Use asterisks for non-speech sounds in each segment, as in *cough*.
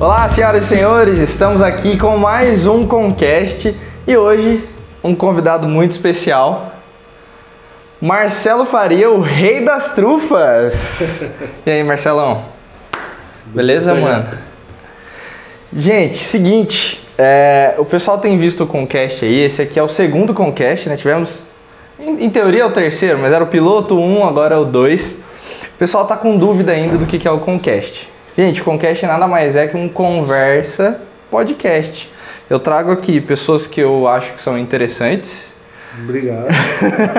Olá, senhoras e senhores, estamos aqui com mais um Concast e hoje um convidado muito especial, Marcelo Faria, o rei das trufas. *laughs* e aí, Marcelão? Beleza, mano? Gente, seguinte, é, o pessoal tem visto o Concast aí, esse aqui é o segundo Concast, né? Tivemos, em, em teoria é o terceiro, mas era o piloto 1, agora é o 2. O pessoal tá com dúvida ainda do que, que é o Concast. Gente, Concast nada mais é que um conversa podcast. Eu trago aqui pessoas que eu acho que são interessantes, Obrigado.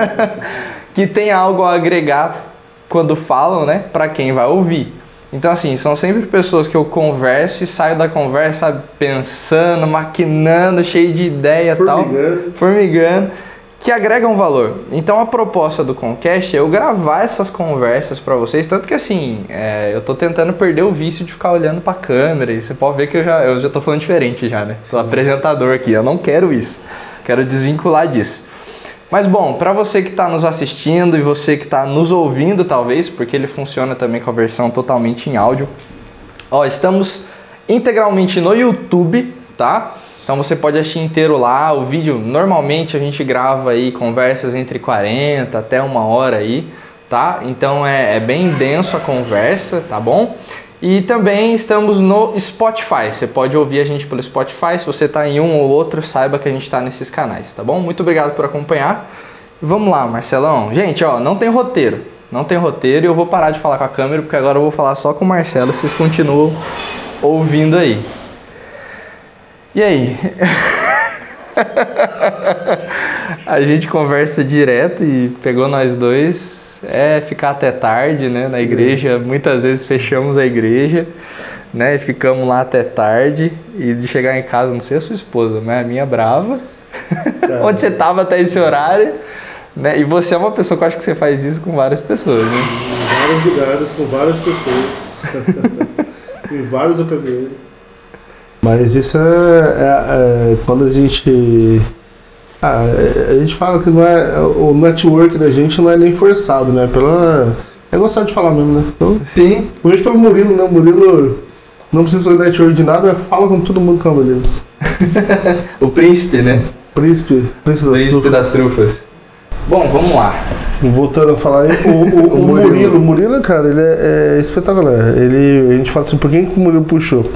*laughs* que tem algo a agregar quando falam, né, para quem vai ouvir. Então assim, são sempre pessoas que eu converso e saio da conversa pensando, maquinando, cheio de ideia e tal, Formigando. formigando, que agregam valor. Então a proposta do Concast é eu gravar essas conversas para vocês, tanto que assim, é, eu tô tentando perder o vício de ficar olhando para câmera e você pode ver que eu já eu já tô falando diferente já, né? Sou apresentador aqui, eu não quero isso. Quero desvincular disso. Mas bom, para você que está nos assistindo e você que está nos ouvindo, talvez, porque ele funciona também com a versão totalmente em áudio. Ó, estamos integralmente no YouTube, tá? Então você pode assistir inteiro lá. O vídeo normalmente a gente grava aí conversas entre 40 até uma hora aí, tá? Então é, é bem denso a conversa, tá bom? E também estamos no Spotify. Você pode ouvir a gente pelo Spotify. Se você está em um ou outro, saiba que a gente está nesses canais, tá bom? Muito obrigado por acompanhar. Vamos lá, Marcelão. Gente, ó, não tem roteiro. Não tem roteiro e eu vou parar de falar com a câmera porque agora eu vou falar só com o Marcelo. Vocês continuam ouvindo aí. E aí? *laughs* a gente conversa direto e pegou nós dois é ficar até tarde, né? Na igreja, muitas vezes fechamos a igreja, né? E ficamos lá até tarde e de chegar em casa, não sei a sua esposa, mas a minha brava. *laughs* Onde você tava até esse horário, né? E você é uma pessoa que eu acho que você faz isso com várias pessoas, né? Em vários lugares, com várias pessoas. *laughs* em várias ocasiões. Mas isso é, é- é quando a gente. ah, a gente fala que não é. O network da gente não é nem forçado, né? Pela. É gostar de falar mesmo, né? Então, Sim. hoje pelo Murilo, né? O Murilo não precisa de network de nada, fala com todo mundo que é uma beleza. *laughs* O príncipe, né? Príncipe, príncipe das Príncipe trufas. das trufas. Bom, vamos lá. Voltando a falar aí, o, *laughs* o- o O Murilo. Murilo, cara, ele é, é espetacular. Ele, a gente fala assim, por quem que o Murilo puxou?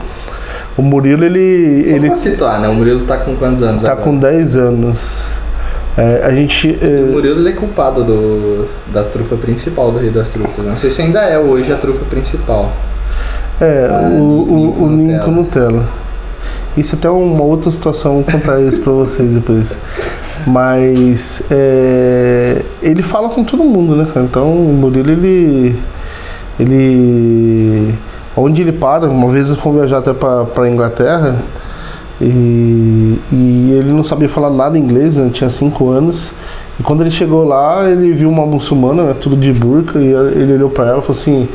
O Murilo, ele, Só ele pra situar, né? O Murilo tá com quantos anos tá agora? com 10 anos. É, a gente. O é, Murilo ele é culpado do, da trufa principal do Rei das Trufas. Não sei se ainda é hoje a trufa principal. é, Ah, o, o, o Ninho Ninho com Nutella. Isso até é uma outra situação, vou contar isso pra vocês depois. Mas é, ele fala com todo mundo, né, cara? Então o Murilo, ele. Ele. Onde ele para, uma vez eu fui viajar até pra Inglaterra e, e ele não sabia falar nada inglês, né? tinha 5 anos. E quando ele chegou lá, ele viu uma muçulmana, né, tudo de burca, e ele olhou pra ela e falou assim: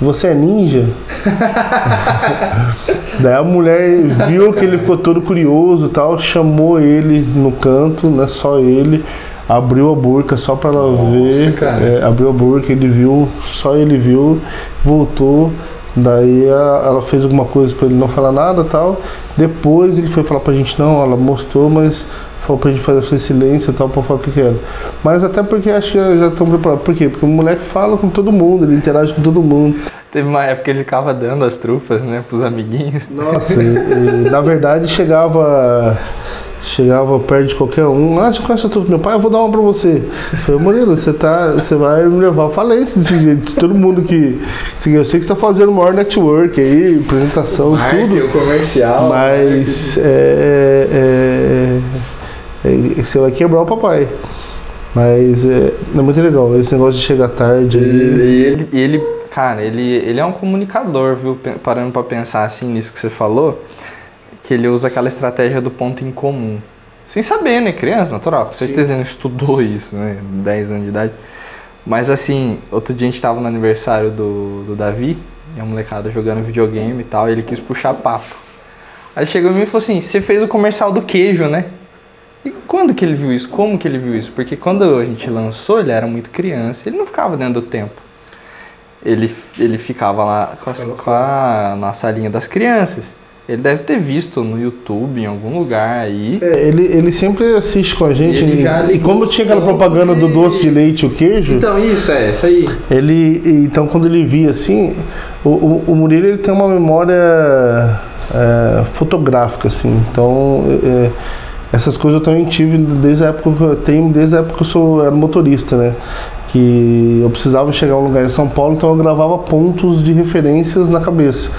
Você é ninja? *laughs* Daí a mulher viu que ele ficou todo curioso e tal, chamou ele no canto, né? Só ele, abriu a burca só pra ela ver. cara. é, abriu a burca, ele viu, só ele viu, voltou. Daí a- ela fez alguma coisa pra ele não falar nada e tal. Depois ele foi falar pra gente, não, ela mostrou, mas falou pra gente fazer silêncio e tal, pra falar o que, que era. Mas até porque acho que já estão preparados. Por quê? Porque o moleque fala com todo mundo, ele interage com todo mundo. Teve uma época que ele ficava dando as trufas, né, pros amiguinhos. Nossa, e, e, na verdade chegava chegava perto de qualquer um. Ah, você conhece o meu pai? Eu vou dar uma pra você. Eu falei, Murilo, você, tá, você vai me levar. Falei isso desse jeito. Todo mundo que. assim, Eu sei que você tá fazendo o maior network aí, apresentação, tudo. o comercial. Mas é, é, é, você vai quebrar o papai. Mas é, é muito legal. Esse negócio de chegar tarde E aí. ele, e ele, cara, ele, ele é um comunicador, viu? Parando pra pensar assim nisso que você falou, que ele usa aquela estratégia do ponto em comum. Sem saber, né? Criança, natural. Com certeza ele não estudou isso, né? 10 anos de idade. Mas assim, outro dia a gente tava no aniversário do, do Davi, e a molecada jogando videogame e tal, e ele quis puxar papo. Aí ele chegou em mim e falou assim: Você fez o comercial do queijo, né? E quando que ele viu isso? Como que ele viu isso? Porque quando a gente lançou, ele era muito criança, ele não ficava dentro do tempo. ele, ele ficava lá com, as- com a, na salinha das crianças. Ele deve ter visto no YouTube, em algum lugar aí. É, ele, ele sempre assiste com a gente. Ele e- e, como tinha aquela propaganda do doce de leite e o queijo, Então, isso, é, isso aí. ele. Então quando ele via assim, o, o, o Murilo ele tem uma memória é, fotográfica, assim. Então é, essas coisas eu também tive desde a época que eu tenho, desde a época que eu sou, era motorista, né? Que eu precisava chegar a um lugar em São Paulo, então eu gravava pontos de referências na cabeça.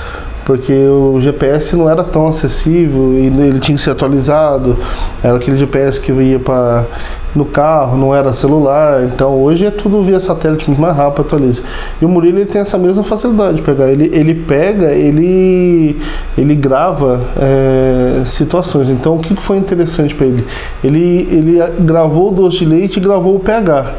Porque o GPS não era tão acessível e ele tinha que ser atualizado. Era aquele GPS que ia para no carro, não era celular. Então hoje é tudo via satélite muito mais rápido, atualiza. E o Murilo ele tem essa mesma facilidade de pegar. Ele, ele pega, ele, ele grava é, situações. Então o que foi interessante para ele? ele? Ele gravou o doce de leite e gravou o pH.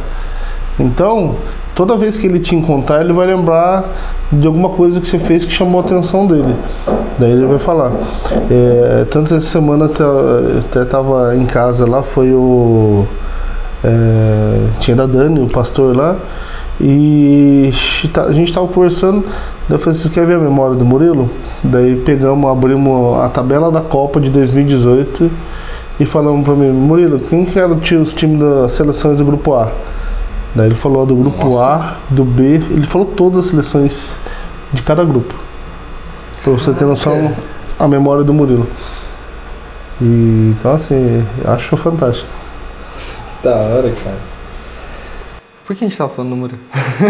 Então, toda vez que ele te encontrar, ele vai lembrar de alguma coisa que você fez que chamou a atenção dele. Daí ele vai falar. É, tanto essa semana até, até tava em casa lá, foi o. é, tinha da Dani, o pastor lá, e tá- a gente tava conversando. Daí eu falei, vocês querem ver a memória do Murilo? Daí pegamos, abrimos a tabela da Copa de 2018 e falamos pra mim, Murilo, quem que era os times das seleções do grupo A? Daí ele falou do grupo Nossa. A, do B, ele falou todas as seleções de cada grupo. Pra você ter noção a memória do Murilo. E então assim, acho fantástico. Da hora, cara. Por que a gente tava falando do Murilo?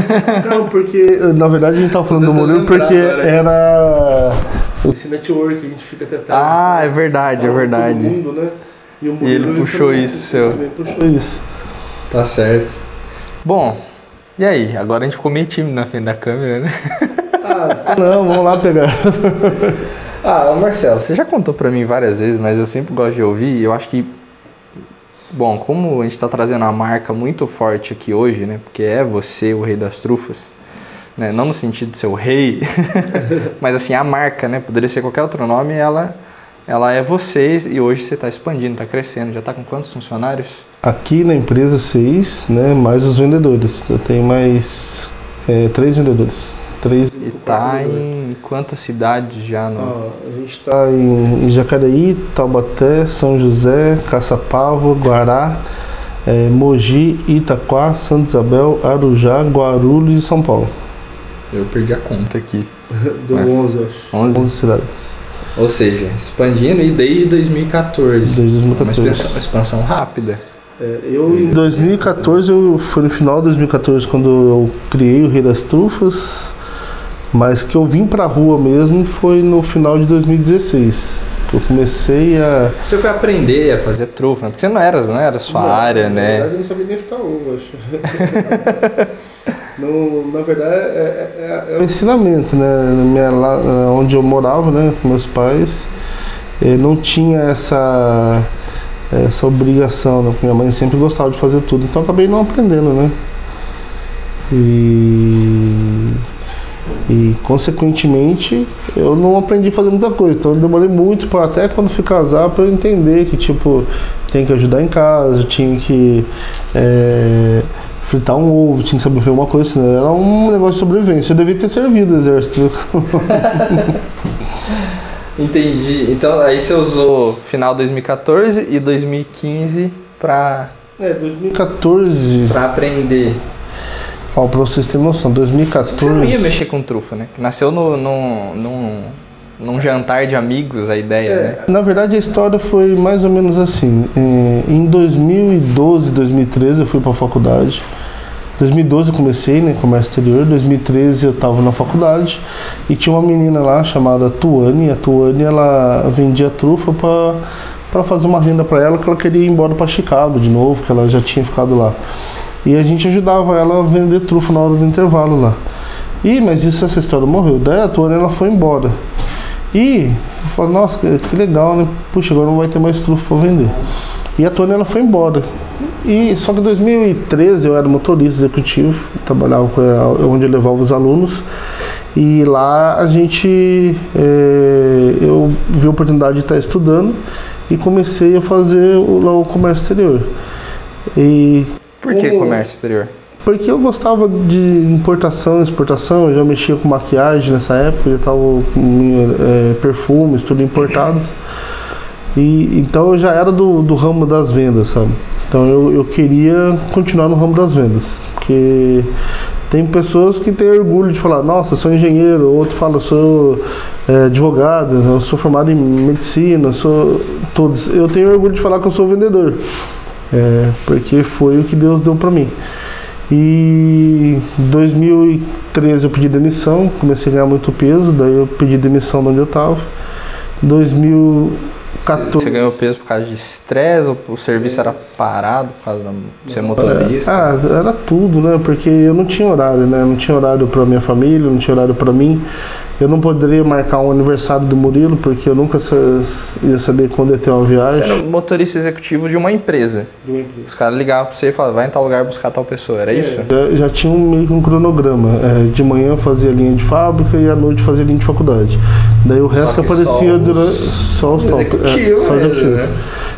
*laughs* Não, porque na verdade a gente tava falando do Murilo porque agora. era esse network que a gente fica até tarde. Ah, é verdade, é verdade. mundo, né? E, o E ele Murilo, puxou também- isso, seu. também puxou isso. Tá certo. Bom, e aí? Agora a gente ficou meio tímido na frente da câmera, né? Ah, não, vamos lá pegar. *laughs* Ah, Marcelo, você já contou pra mim várias vezes, mas eu sempre gosto de ouvir. Eu acho que, bom, como a gente tá trazendo uma marca muito forte aqui hoje, né? Porque é você o rei das trufas, né? Não no sentido de ser o rei, *laughs* mas assim, a marca, né? Poderia ser qualquer outro nome, ela, ela é vocês e hoje você tá expandindo, tá crescendo. Já tá com quantos funcionários? Aqui na empresa seis, né? Mais os vendedores. Eu tenho mais é, três vendedores. Três E tá em quantas cidades já no. Ó, a gente está em, em Jacareí, Taubaté, São José, Caçapava, Guará, eh, Mogi, Itaquá, Santa Isabel, Arujá, Guarulhos e São Paulo. Eu perdi a conta aqui. *laughs* Deu É. 11, eu acho. 11. 11 cidades. Ou seja, expandindo e desde 2014. Desde Uma 2014. expansão, expansão rápida. É, eu em 2014, eu, foi no final de 2014 quando eu criei o Rei das Trufas, mas que eu vim pra rua mesmo foi no final de 2016. que Eu comecei a. Você foi aprender a fazer trufa, né? porque você não era, não era sua área, né? eu não sabia nem ficar ovo, acho. *laughs* no, na verdade, é, é, é um ensinamento, né? Na Minha, lá, onde eu morava, né, com meus pais, eh, não tinha essa, essa obrigação, né? Minha mãe sempre gostava de fazer tudo, então acabei não aprendendo, né? E, e consequentemente eu não aprendi a fazer muita coisa, então eu demorei muito para até quando fui casar para eu entender que tipo tem que ajudar em casa, tinha que é, fritar um ovo, tinha que saber fazer uma coisa, senão era um negócio de sobrevivência. Eu devia ter servido o exército. *laughs* Entendi. Então aí você usou final 2014 e 2015 pra, É, 2014, pra aprender. ó, pra vocês terem noção, 2014. Você não ia mexer com trufa, né? Nasceu no, no, num, num jantar de amigos a ideia, né? É, na verdade a história foi mais ou menos assim. Em 2012, 2013 eu fui para a faculdade. 2012 eu comecei, né, comércio exterior. 2013 eu estava na faculdade e tinha uma menina lá chamada Tuane. A Tuane ela vendia trufa para para fazer uma renda para ela que ela queria ir embora para Chicago de novo, que ela já tinha ficado lá. E a gente ajudava ela a vender trufa na hora do intervalo lá. E mas isso essa história morreu. Daí a Tuane ela foi embora. E eu falei, nossa, que, legal, né? Puxa, agora não vai ter mais trufa para vender. E a Tônia ela foi embora. E só que em 2013 eu era motorista executivo, trabalhava a- onde eu levava os alunos. E lá a gente é, eu vi a oportunidade de estar estudando e comecei a fazer o, o comércio exterior. E Por que comércio exterior? Porque eu gostava de importação, exportação, eu já mexia com maquiagem nessa época, já estava com é, perfumes, tudo importados. E, então eu já era do, do ramo das vendas, sabe? Então eu, eu queria continuar no ramo das vendas, porque tem pessoas que têm orgulho de falar, nossa, sou engenheiro, outro fala, sou é, advogado, eu sou formado em medicina, sou todos. Eu tenho orgulho de falar que eu sou vendedor, é, porque foi o que Deus deu para mim. E em 2013 eu pedi demissão, comecei a ganhar muito peso, daí eu pedi demissão de onde eu estava. 2014. Você ganhou peso por causa de estresse ou o serviço era parado por causa de ser motorista? Ah, era tudo, né? Porque eu não tinha horário, né? Não tinha horário para minha família, não tinha horário para mim. Eu não poderia marcar um aniversário do Murilo, porque eu nunca ia saber quando ia ter uma viagem. Você era motorista executivo de uma empresa. De uma empresa. Os caras ligavam pra você e falavam, vai em tal lugar buscar tal pessoa, era isso? Já, já tinha um, meio que um cronograma. É, de manhã eu fazia linha de fábrica e à noite fazia linha de faculdade. Daí o resto aparecia só os- durante. Só os top. Executivo, só né? executivo.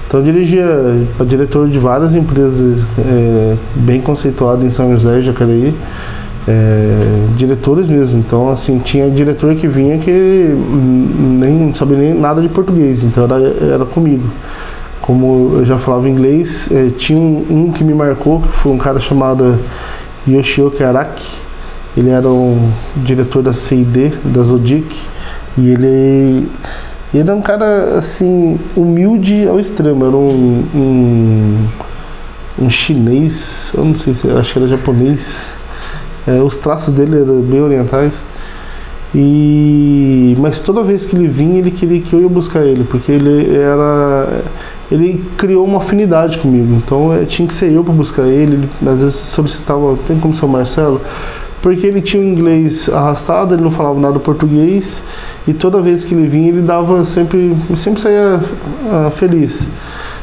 Então eu dirigia para diretor de várias empresas é, bem conceituadas em São José, Jacareí. É, diretores mesmo. Então, assim, tinha diretor que vinha que nem sabia nem nada de português, então era, era comigo. Como eu já falava inglês, é, tinha um, um que me marcou, que foi um cara chamado Yoshioki Araki. Ele era um diretor da CID, da Zodic, e ele, ele era um cara, assim, humilde ao extremo. Era um, um, um chinês, eu não sei se, acho que era japonês. É, os traços dele eram bem orientais. E mas toda vez que ele vinha, ele queria que eu ia buscar ele, porque ele era ele criou uma afinidade comigo. Então é, tinha que ser eu para buscar ele. ele. Às vezes solicitava, tem como ser o Marcelo, porque ele tinha o inglês arrastado, ele não falava nada português e toda vez que ele vinha, ele dava sempre, sempre saía ah, feliz.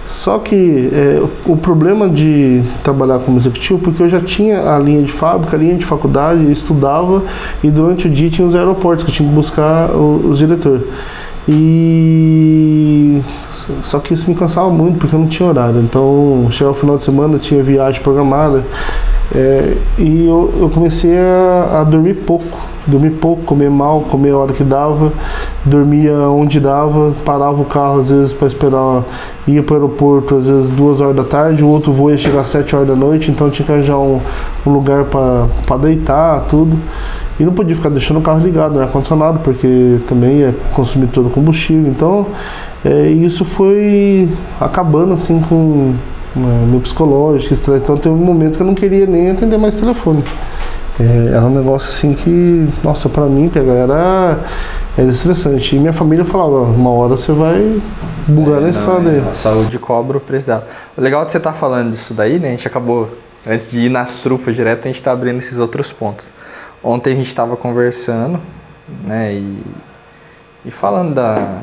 Só que é, o problema de trabalhar como executivo, porque eu já tinha a linha de fábrica, a linha de faculdade, eu estudava e durante o dia tinha os aeroportos que eu tinha que buscar os diretores. E só que isso me cansava muito porque eu não tinha horário. Então chegava o final de semana, tinha viagem programada. É, e eu, eu comecei a, a dormir pouco, dormir pouco, comer mal, comer a hora que dava, dormia onde dava, parava o carro às vezes para esperar, ia para o aeroporto às vezes duas horas da tarde, o outro voo ia chegar às sete horas da noite, então tinha que arranjar um, um lugar para deitar, tudo. E não podia ficar deixando o carro ligado, no ar-condicionado, porque também ia consumir todo o combustível. Então, é, isso foi acabando assim com né, meu psicológico, estresse. Então, teve um momento que eu não queria nem atender mais telefone. É, era um negócio assim que, nossa, pra mim, pegar era, era estressante. E minha família falava: uma hora você vai bugar na estrada aí. A saúde cobra o preço dela. O legal de você estar falando disso daí, né? A gente acabou, antes de ir nas trufas direto, a gente tá abrindo esses outros pontos. Ontem a gente estava conversando, né? E, e falando da.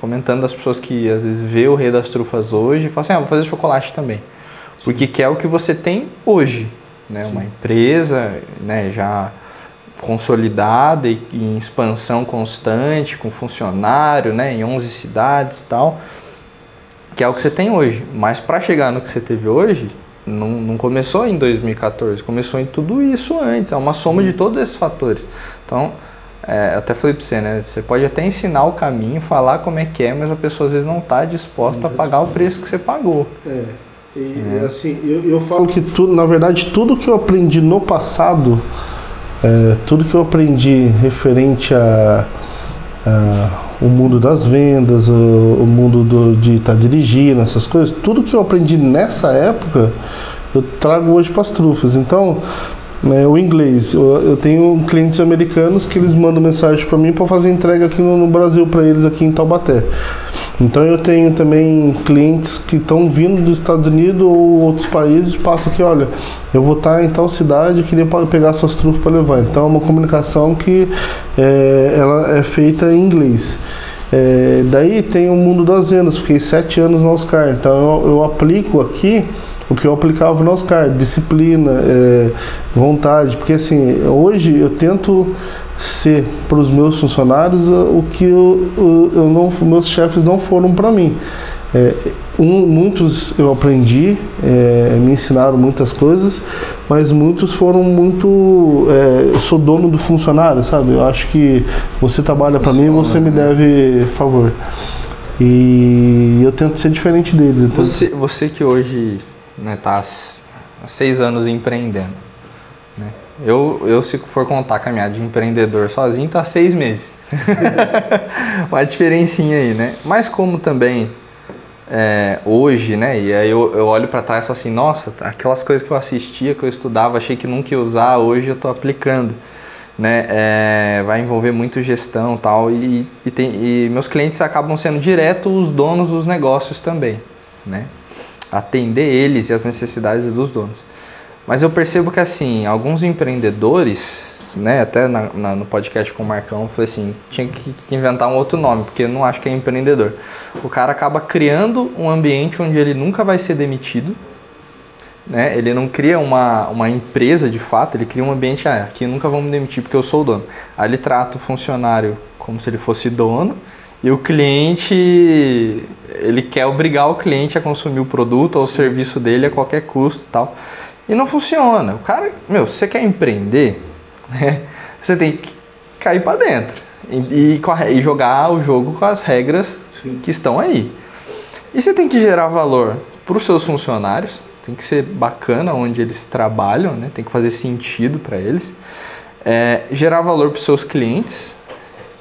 Comentando das pessoas que às vezes vê o Rei das Trufas hoje e falam assim: ah, vou fazer chocolate também. Porque quer o que você tem hoje, né? Uma empresa, né? Já consolidada e e em expansão constante, com funcionário, né? Em 11 cidades e tal que é o que você tem hoje. Mas para chegar no que você teve hoje, não, não começou em 2014, começou em tudo isso antes. É uma soma de todos esses fatores. Então, é, eu até falei para você, né? Você pode até ensinar o caminho, falar como é que é, mas a pessoa às vezes não está disposta a pagar o preço que você pagou. É, e assim, eu, eu falo que tudo, na verdade, tudo que eu aprendi no passado, é, tudo que eu aprendi referente a, a o mundo das vendas, o, o mundo do- de estar dirigindo, essas coisas, tudo que eu aprendi nessa época, eu trago hoje para as trufas. Então, né, o inglês, eu, eu tenho clientes americanos que eles mandam mensagem para mim para fazer entrega aqui no, no Brasil para eles aqui em Taubaté. Então eu tenho também clientes que estão vindo dos Estados Unidos ou outros países, passam aqui, olha, eu vou estar em tal cidade, queria pegar suas trufas para levar. Então é uma comunicação que é, ela é feita em inglês. É, daí tem o mundo das vendas, fiquei sete anos no Oscar, então eu, eu aplico aqui o que eu aplicava no Oscar, disciplina, é, vontade, porque assim, hoje eu tento ser para os meus funcionários uh, o que eu, eu, não, meus chefes não foram para mim. É, um, muitos eu aprendi, é, me ensinaram muitas coisas, mas muitos foram muito. É, eu sou dono do funcionário, sabe? Eu acho que você trabalha para mim, você me deve favor. E eu tento ser diferente deles. Então... Você, você que hoje né, tá há seis anos empreendendo. Né? Eu, eu, se for contar a caminhada de empreendedor sozinho, tá seis meses. *laughs* Uma diferencinha aí, né? Mas como também é, hoje, né? E aí eu, eu olho para trás e falo assim, nossa, aquelas coisas que eu assistia, que eu estudava, achei que nunca ia usar, hoje eu estou aplicando. Né? É, vai envolver muito gestão tal, e, e, tem, e meus clientes acabam sendo direto os donos dos negócios também. Né? Atender eles e as necessidades dos donos. Mas eu percebo que assim, alguns empreendedores, né, até na, na, no podcast com o Marcão, falei assim, tinha que, que, inventar um outro nome, porque eu não acho que é empreendedor. O cara acaba criando um ambiente onde ele nunca vai ser demitido, né? Ele não cria uma, uma empresa de fato, ele cria um ambiente, ah, aqui nunca vão me demitir porque eu sou o dono. Aí ele trata o funcionário como se ele fosse dono e o cliente, ele quer obrigar o cliente a consumir o produto ou o serviço dele a qualquer custo tal. E não funciona. O cara, meu, se você quer empreender, *laughs* né, você tem que cair para dentro e, e, e, jogar o jogo com as regras Sim. que estão aí. E você tem que gerar valor para os seus funcionários, tem que ser bacana onde eles trabalham, né? tem que fazer sentido para eles. É, gerar valor para os seus clientes,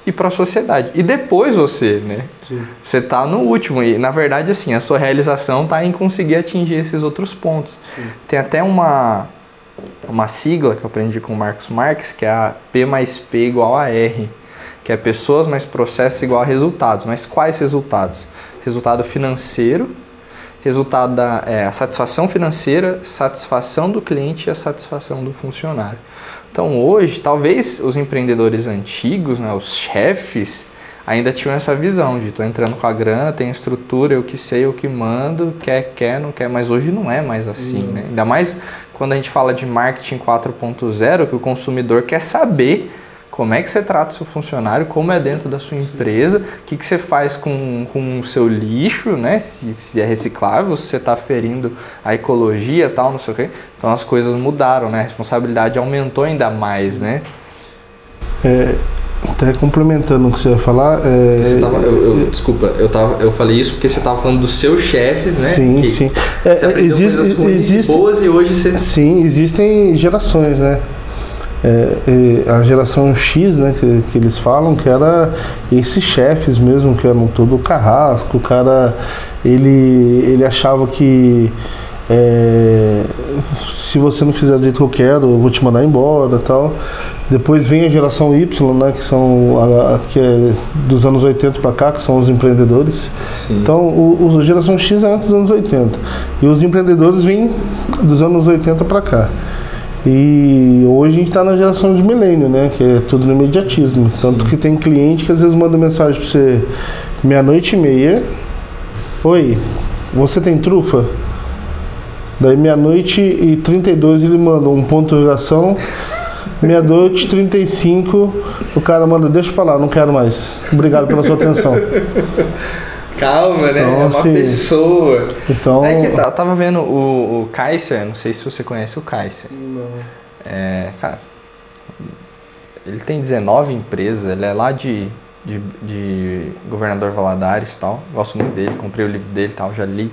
e para a sociedade. E depois você, né? Sim. Você está no último e na verdade assim, a sua realização está em conseguir atingir esses outros pontos. Sim. Tem até uma uma sigla que eu aprendi com o Marcos Marques, que é a P mais P igual a R, que é pessoas mais processos igual a resultados. Mas quais resultados? Resultado financeiro, resultado da é, a satisfação financeira, satisfação do cliente e a satisfação do funcionário. Então hoje, talvez os empreendedores antigos, né, os chefes, ainda tinham essa visão de tô entrando com a grana, tem estrutura, eu que sei, eu que mando, quer, quer, não quer, mas hoje não é mais assim, uhum. né? Ainda mais quando a gente fala de marketing 4.0, que o consumidor quer saber como é que você trata o seu funcionário, como é dentro da sua empresa, o que, que você faz com, com o seu lixo, né? Se, se é reciclável, se você está ferindo a ecologia e tal, não sei o quê. Então as coisas mudaram, né? A responsabilidade aumentou ainda mais, né? É, até complementando o que você ia falar. É, tava, eu, eu, desculpa, eu, tava, eu falei isso porque você estava falando dos seus chefes, né? Sim, sim. É, existe, existe, boas e hoje você. Sim, existem gerações, né? É, a geração X, né, que, que, eles falam, que era esses chefes mesmo, que eram todo carrasco, o cara, ele, ele achava que é, se você não fizer do jeito que eu quero, eu vou te mandar embora tal. Depois vem a geração Y, né, que são a, a, que é dos anos 80 para cá, que são os empreendedores. Sim. Então, o, o, a geração X é antes dos anos 80. E os empreendedores vêm dos anos 80 para cá. E hoje a gente está na geração de milênio, né? Que é tudo no imediatismo. Tanto que tem cliente que às vezes manda mensagem para você meia-noite e meia. Oi, você tem trufa? Daí meia-noite e 32 ele manda um ponto de interrogação. *laughs* Meia-noite 35 o cara manda, deixa pra lá, não quero mais. Obrigado pela sua atenção. *laughs* Calma, né? Então, é uma assim, pessoa. Então... É que tá, eu tava vendo o, o Kaiser, não sei se você conhece o Kaiser. Não. É, cara, ele tem 19 empresas, ele é lá de, de, de Governador Valadares e tal. Gosto muito dele, comprei o livro dele e tal, já li.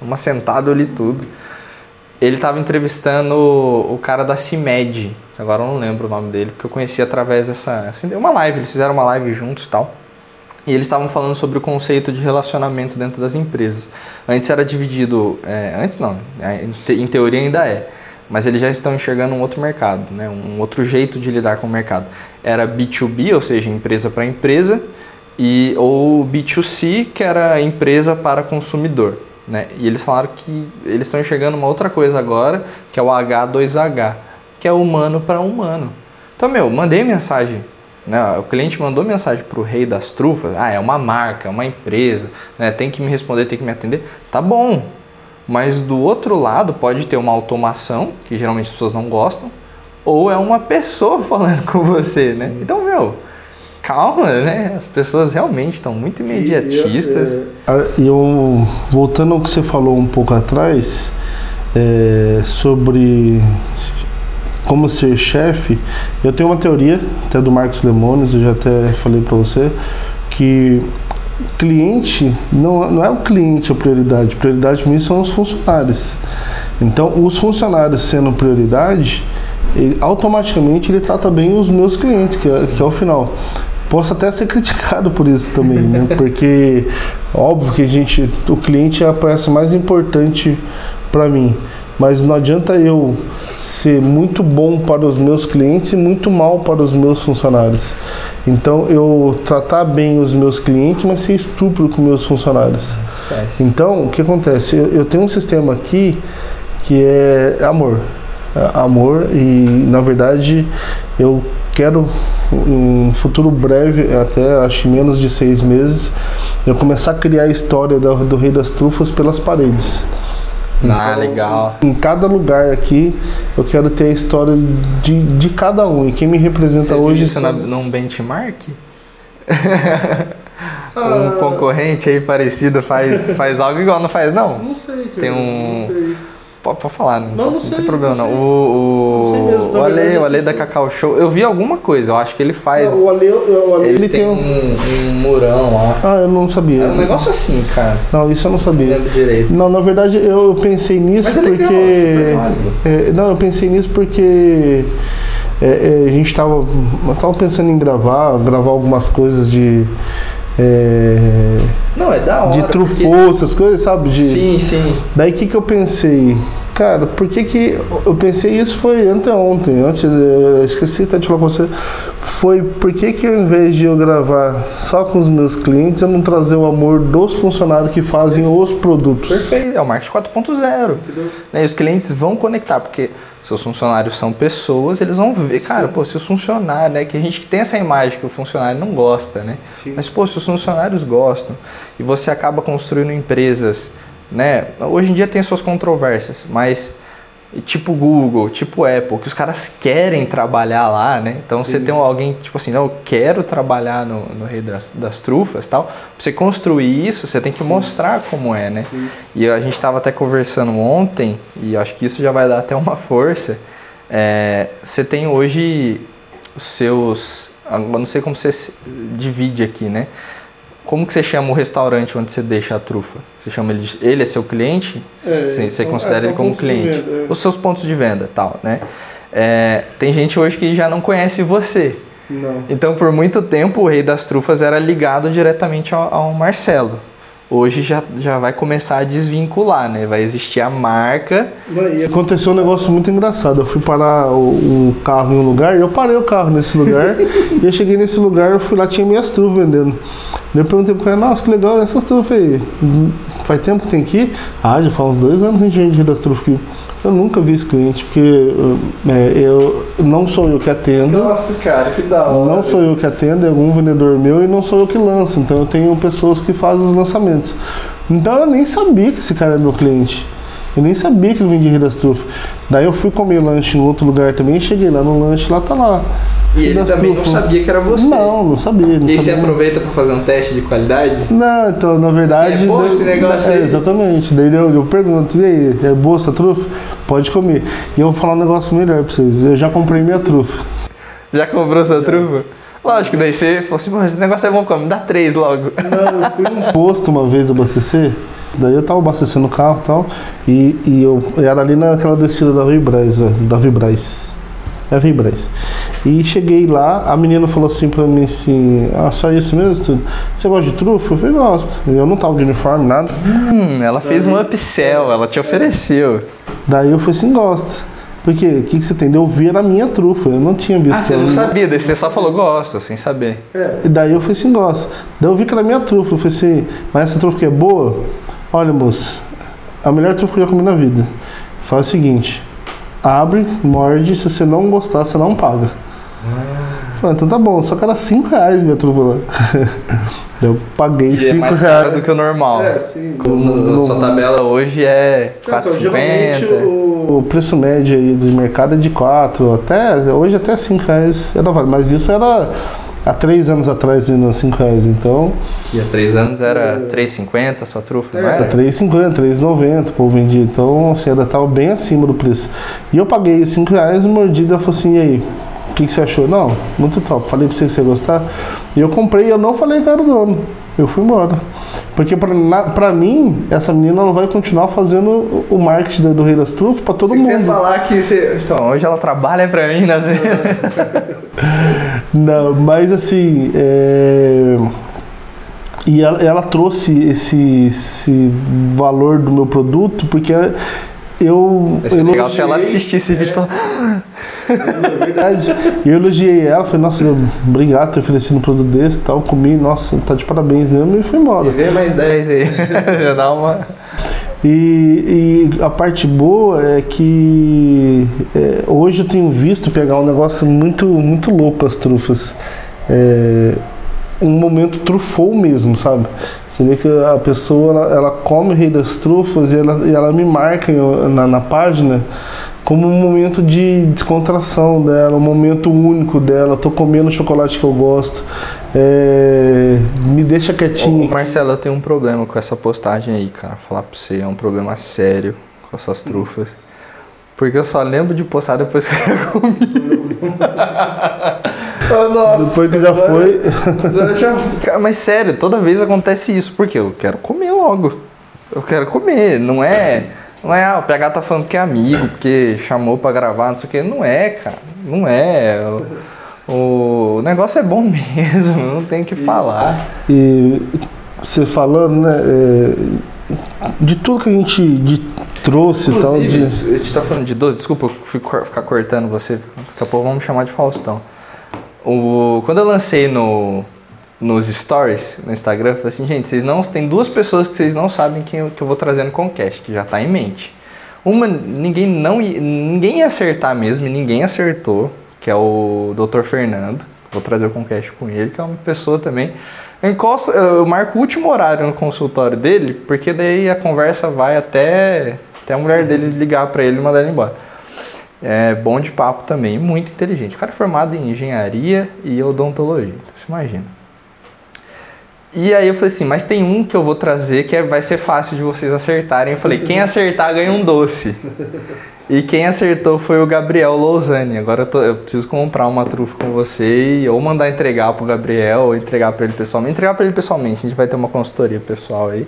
Uma sentada eu li tudo. Ele tava entrevistando o, o cara da CIMED, agora eu não lembro o nome dele, porque eu conheci através dessa. Assim, uma live, eles fizeram uma live juntos e tal. E eles estavam falando sobre o conceito de relacionamento dentro das empresas. Antes era dividido, é, antes não, é, em teoria ainda é, mas eles já estão enxergando um outro mercado, né, um outro jeito de lidar com o mercado. Era B2B, ou seja, empresa para empresa, e ou B2C, que era empresa para consumidor. Né? E eles falaram que eles estão enxergando uma outra coisa agora, que é o H2H, que é humano para humano. Então, meu, mandei mensagem né? O cliente mandou mensagem para o rei das trufas, ah, é uma marca, é uma empresa, né? tem que me responder, tem que me atender. Tá bom, mas do outro lado pode ter uma automação, que geralmente as pessoas não gostam, ou é uma pessoa *laughs* falando com você, né? Então, meu, calma, né? As pessoas realmente estão muito imediatistas. E eu, voltando ao que você falou um pouco atrás, é, sobre como ser chefe, eu tenho uma teoria, até do Marcos Lemones, eu já até falei para você, que cliente não, não é o cliente a prioridade, prioridade mesmo são os funcionários. Então, os funcionários sendo prioridade, ele, automaticamente ele trata bem os meus clientes, que é, que é o final. Posso até ser criticado por isso também, né? *laughs* Porque óbvio que a gente, o cliente é a peça mais importante para mim, mas não adianta eu ser muito bom para os meus clientes e muito mal para os meus funcionários. Então eu tratar bem os meus clientes, mas ser estúpido com meus funcionários. Então o que acontece? Eu, eu tenho um sistema aqui que é amor, é amor e na verdade eu quero um futuro breve, até acho menos de seis meses, eu começar a criar a história do, do Rei das Trufas pelas paredes. Ah, legal. Em cada lugar aqui, eu quero ter a história de, de cada um. E quem me representa Você hoje. viu isso na, num benchmark? Ah. *laughs* um concorrente aí parecido faz, faz algo igual, não faz não? Não sei, cara, Tem um- Não sei. Pode, pode falar, não, Não, não sei, tem problema não. não sei. O, Não o, o Ale, o Ale assim, da Cacau Show, eu vi alguma coisa, eu acho que ele faz. Não, o Ale, o Ale, ele, ele, tem, tem um. um, murão lá. Ah, eu não sabia. É um negócio assim, cara. Não, isso eu não Não sabia. lembro direito. Não, na verdade eu pensei nisso Mas é legal, porque. válido. É, não, eu pensei nisso porque é, é, a gente tava, eu tava pensando em gravar, gravar algumas coisas de. É, Não, é da hora. de porque- truffaut, essas coisas, sabe? De, Sim, sim. Daí o que, que eu pensei? Cara, por que que. Eu pensei isso foi anteontem, antes, eu esqueci até de falar com você. Foi por que que ao invés de eu gravar só com os meus clientes, eu não trazer o amor dos funcionários que fazem os produtos? Perfeito, é o marketing 4.0. Né? E os clientes vão conectar, porque seus funcionários são pessoas, eles vão ver, cara, pô, se os funcionários, né? Que a gente tem essa imagem que o funcionário não gosta, né? Sim. Mas, pô, se os funcionários gostam e você acaba construindo empresas, né? Hoje em dia tem suas controvérsias, mas tipo Google, tipo Apple, que os caras querem trabalhar lá, né? Então você tem alguém tipo assim, não, eu quero trabalhar no, no Rei das, das Trufas tal. Pra você construir isso, você tem que mostrar como é, né? E a gente estava até conversando ontem, e acho que isso já vai dar até uma força. É, você tem hoje os seus. Eu não sei como você divide aqui, né? Como que você chama o restaurante onde você deixa a trufa? Você chama ele de, ele é seu cliente? É, você, são- considera é, ele como cliente? venda, é. Os seus pontos de venda, tal, né? É, tem gente hoje que já não conhece você. Não. Então, por muito tempo, o Rei das Trufas era ligado diretamente ao, ao Marcelo. Hoje já, já vai começar a desvincular, né? Vai existir a marca. E aconteceu um negócio muito engraçado. Eu fui parar o, o carro em um lugar, eu parei o carro nesse lugar, *laughs* e eu cheguei nesse lugar, eu fui lá, tinha minhas trufas vendendo. Daí Eu perguntei pro cara, nossa, que legal, essas trufas aí, faz tempo que tem aqui? Ah, já faz uns dois anos que a gente vende das trufas aqui. Eu nunca vi esse cliente, porque é, eu, não sou eu que atendo. Nossa, cara, que da Não sou eu que atendo, é algum vendedor meu e não sou eu que lanço. Então eu tenho pessoas que fazem os lançamentos. Então eu nem sabia que esse cara era meu cliente. Eu nem sabia que ele vendia Rio das Trufas. Daí eu fui comer lanche em outro lugar também, cheguei lá no lanche, lá tá lá. E ele também não Trufas. sabia que era você. Não, não sabia. Não E aí você sabia. aproveita pra fazer um teste de qualidade? Não, então, na verdade. Sim, é bom daí- esse negócio é, aí. exatamente. Daí eu, eu pergunto, e aí, é boa essa trufa? Pode comer. E eu vou falar um negócio melhor pra vocês. Eu já comprei minha trufa. Já comprou sua trufa? Lógico, daí você falou assim, esse negócio é bom, como? Dá três logo. Não, eu fui num posto uma vez abastecer. Daí eu tava abastecendo o carro e tal. E, e eu era ali naquela descida da Vibraz, né, da Vibraz. É Vibraz. E cheguei lá, a menina falou assim pra mim assim, ah, só isso mesmo? tudo? Você gosta de trufa? Eu falei, gosto. Eu não tava de uniforme, nada. Hum, ela fez um upsell, ela te ofereceu. Daí eu falei assim, gosto. Porque o que, que você tem? Eu vi era a minha trufa, eu não tinha visto. Ah, você não sabia, daí você só falou gosto, sem saber. E daí eu falei assim, gosto. Daí eu vi que era a minha trufa. Eu falei assim, mas essa trufa que é boa? Olha, moço, a melhor trufa que eu já comi na vida. Faz o seguinte, abre, morde, se você não gostar, você não paga. Falei, então tá bom, só que era 5 reais minha trufa lá. *laughs* eu paguei E é 5 mais reais. caro do que o normal. É, sim. Com- no- sua tabela hoje é Então, 4,50. geralmente o, o preço médio aí do mercado é de 4, até, hoje até 5 reais era vale. Mas isso era há três anos atrás vendendo a 5 reais. Então, Que há três anos era 3,50 sua trufa, não era era? 3,50, 3,90 o povo vendia. Então, assim, ainda tava bem acima do preço. E eu paguei 5 reais, mordida, falou assim, e aí? O que, que você achou? Não, muito top. Falei pra você que você ia gostar. E eu comprei, eu não falei que era o dono. Eu fui embora. Porque pra, na- pra mim, essa menina ela vai continuar fazendo o- marketing do, do Rei das Trufas pra todo você mundo. falar que você... Então, hoje ela trabalha pra mim nas... *laughs* Não, mas assim, é, e ela, ela trouxe esse, esse valor do meu produto porque eu Vai ser legal se ela assistir esse vídeo e falar... É verdade. E eu elogiei ela, falei, nossa, obrigado por ter oferecido um produto desse e tal, comi, nossa, tá de parabéns mesmo e fui embora. Vê mais 10 aí. *laughs* *laughs* Já dá uma... E, e a parte boa é que é, hoje eu tenho visto pegar um negócio muito, muito louco as trufas. É, um momento trufou mesmo, sabe? Você vê que a pessoa ela, ela come o rei das trufas e ela, e ela me marca na, na página como um momento de descontração dela, um momento único dela. Tô comendo o chocolate que eu gosto, é, me deixa quietinho. Ô, Marcelo, eu tenho um problema com essa postagem aí, cara. Falar pra você, é um problema sério com as suas trufas. Porque eu só lembro de postar depois que eu comi. oh, *laughs* nossa, Depois que já foi. eu já- *laughs* Cara, Mas sério, toda vez acontece isso, porque eu quero comer logo. Eu quero comer, não é. Não é, ah, o PH tá falando que é amigo, porque chamou pra gravar, não sei o que. Não é, cara. Não é. O, o negócio é bom *laughs* mesmo, não tem o que falar. E você falando, né? é, de tudo que a gente de- trouxe e tal. De, a gente tá falando de doce, desculpa eu ficar cortando você, daqui a pouco vamos chamar de Faustão. O, quando eu lancei no, nos stories no Instagram, falei assim, gente, vocês não tem duas pessoas que vocês não sabem quem eu, que eu vou trazer no Concast, que já tá em mente. Uma, ninguém não ninguém ia acertar mesmo, ninguém acertou, que é o Dr. Fernando. Vou trazer o Concast com ele, que é uma pessoa também. Eu, encosto- eu marco o último horário no consultório dele, porque daí a conversa vai até, até a mulher dele ligar pra ele e mandar ele embora. É bom de papo também, muito inteligente. O cara é formado em engenharia e odontologia, então você imagina. E aí eu falei assim, mas tem um que eu vou trazer que é- vai ser fácil de vocês acertarem. Eu falei, quem acertar ganha um doce. E quem acertou foi o Gabriel Lousani. Agora eu, tô- eu preciso comprar uma trufa com você e ou mandar entregar pro Gabriel ou entregar pra ele pessoalmente. Entregar pra ele pessoalmente, a gente vai ter uma consultoria pessoal aí.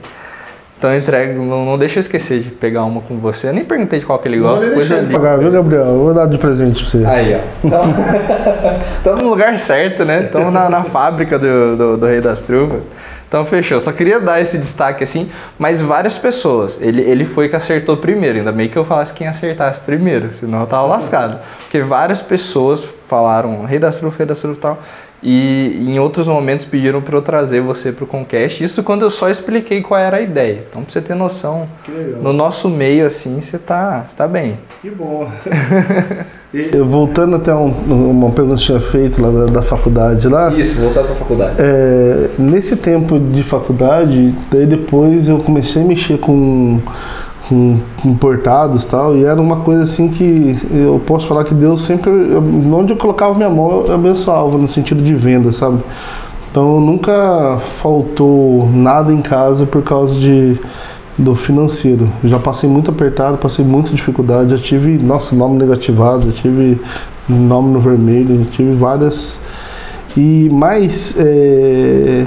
Então eu entrego, não, não deixa eu esquecer de pegar uma com você. Eu nem perguntei de qual que ele gosta, Deixa eu ligo. pagar, viu, Gabriel? Eu vou dar de presente pra você. Aí, ó. *laughs* Estamos no lugar certo, né? Estamos na, na fábrica do, do, do Rei das Trufas. Então fechou. Só queria dar esse destaque assim, mas várias pessoas. Ele, ele foi que acertou primeiro. Ainda bem que eu falasse quem acertasse primeiro, senão eu tava lascado. Porque várias pessoas falaram Rei das Trufas, Rei das Trufas e tal. E em outros momentos pediram para eu trazer você pro Concast. Isso quando eu só expliquei qual era a ideia. Então pra você ter noção, Que legal. no nosso meio assim, você tá, você tá bem. Que bom. *laughs* Voltando até um- uma pergunta que tinha feito lá da, da faculdade lá. Isso, voltar pra faculdade. É, nesse tempo de faculdade, daí depois eu comecei a mexer com importados tal, e era uma coisa assim que eu posso falar que Deus sempre, onde eu colocava minha mão, eu abençoava no sentido de venda, sabe? Então nunca faltou nada em casa por causa de do financeiro. Eu já passei muito apertado, passei muita dificuldade, já tive, nossa, nome negativado, já tive nome no vermelho, já tive várias e mais é,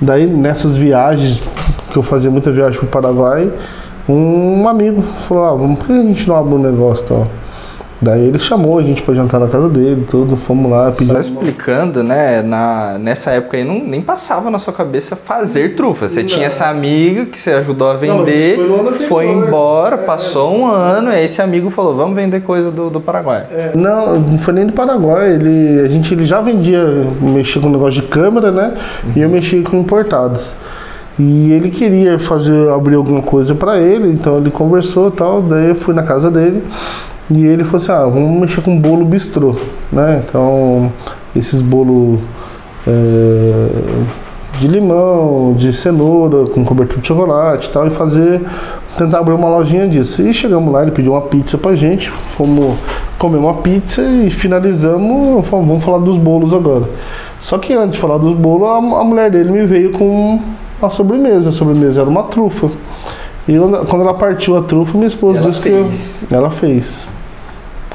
daí nessas viagens que eu fazia muita viagem para o Paraguai, um amigo falou, ah, vamos por que a gente não abre um negócio tal? Daí ele chamou a gente para jantar na casa dele, tudo, fomos lá, Só pedimos. explicando, né? Na, nessa época aí não, nem passava na sua cabeça fazer trufa. Você tinha essa amiga que você ajudou a vender, foi ano anterior. foi embora, É, passou um ano, e esse amigo falou: vamos vender coisa do, do Paraguai. Não, não foi nem do Paraguai. Ele, a gente ele já vendia, mexia com negócio de câmera, né? E eu mexia com importados. E ele queria fazer abrir alguma coisa para ele, então ele conversou tal. Daí eu fui na casa dele e ele falou assim: ah, vamos mexer com bolo bistrô, né? Então, esses bolos é, de limão, de cenoura, com cobertura de chocolate e tal, e fazer, tentar abrir uma lojinha disso. E chegamos lá, ele pediu uma pizza pra gente, fomos comer uma pizza e finalizamos, vamos falar dos bolos agora. Só que antes de falar dos bolos, a, a mulher dele me veio com uma sobremesa. A sobremesa era uma trufa. E eu- quando ela partiu a trufa, minha esposa Ela disse fez. que eu, ela fez.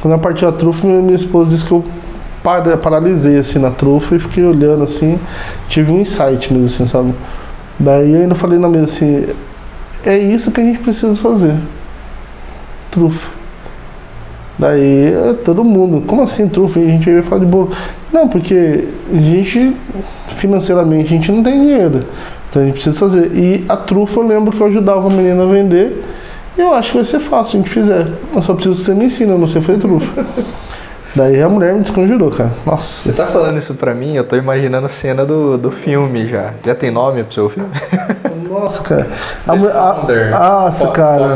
Quando ela partiu a trufa, minha, esposa disse que eu para- paralisei assim na trufa e fiquei olhando assim, tive um insight mesmo assim, sabe? Daí eu ainda falei na mesa assim, é isso que a gente precisa fazer. Trufa. Daí é, todo mundo, como assim trufa? E a gente vai falar de bolo. Não, porque a gente, financeiramente, a gente não tem dinheiro. Então a gente precisa fazer. E a trufa eu lembro que eu ajudava a menina a vender. E eu acho que vai ser fácil se a gente fizer. Eu só preciso que você me ensine, eu não sei fazer trufa. *laughs* Daí a mulher me desconjurou, cara. Nossa. Você tá falando isso pra mim, eu tô imaginando a cena do, do filme já. Já tem nome pro seu filme? *laughs* Nossa, cara. A mulher, a- nossa, cara.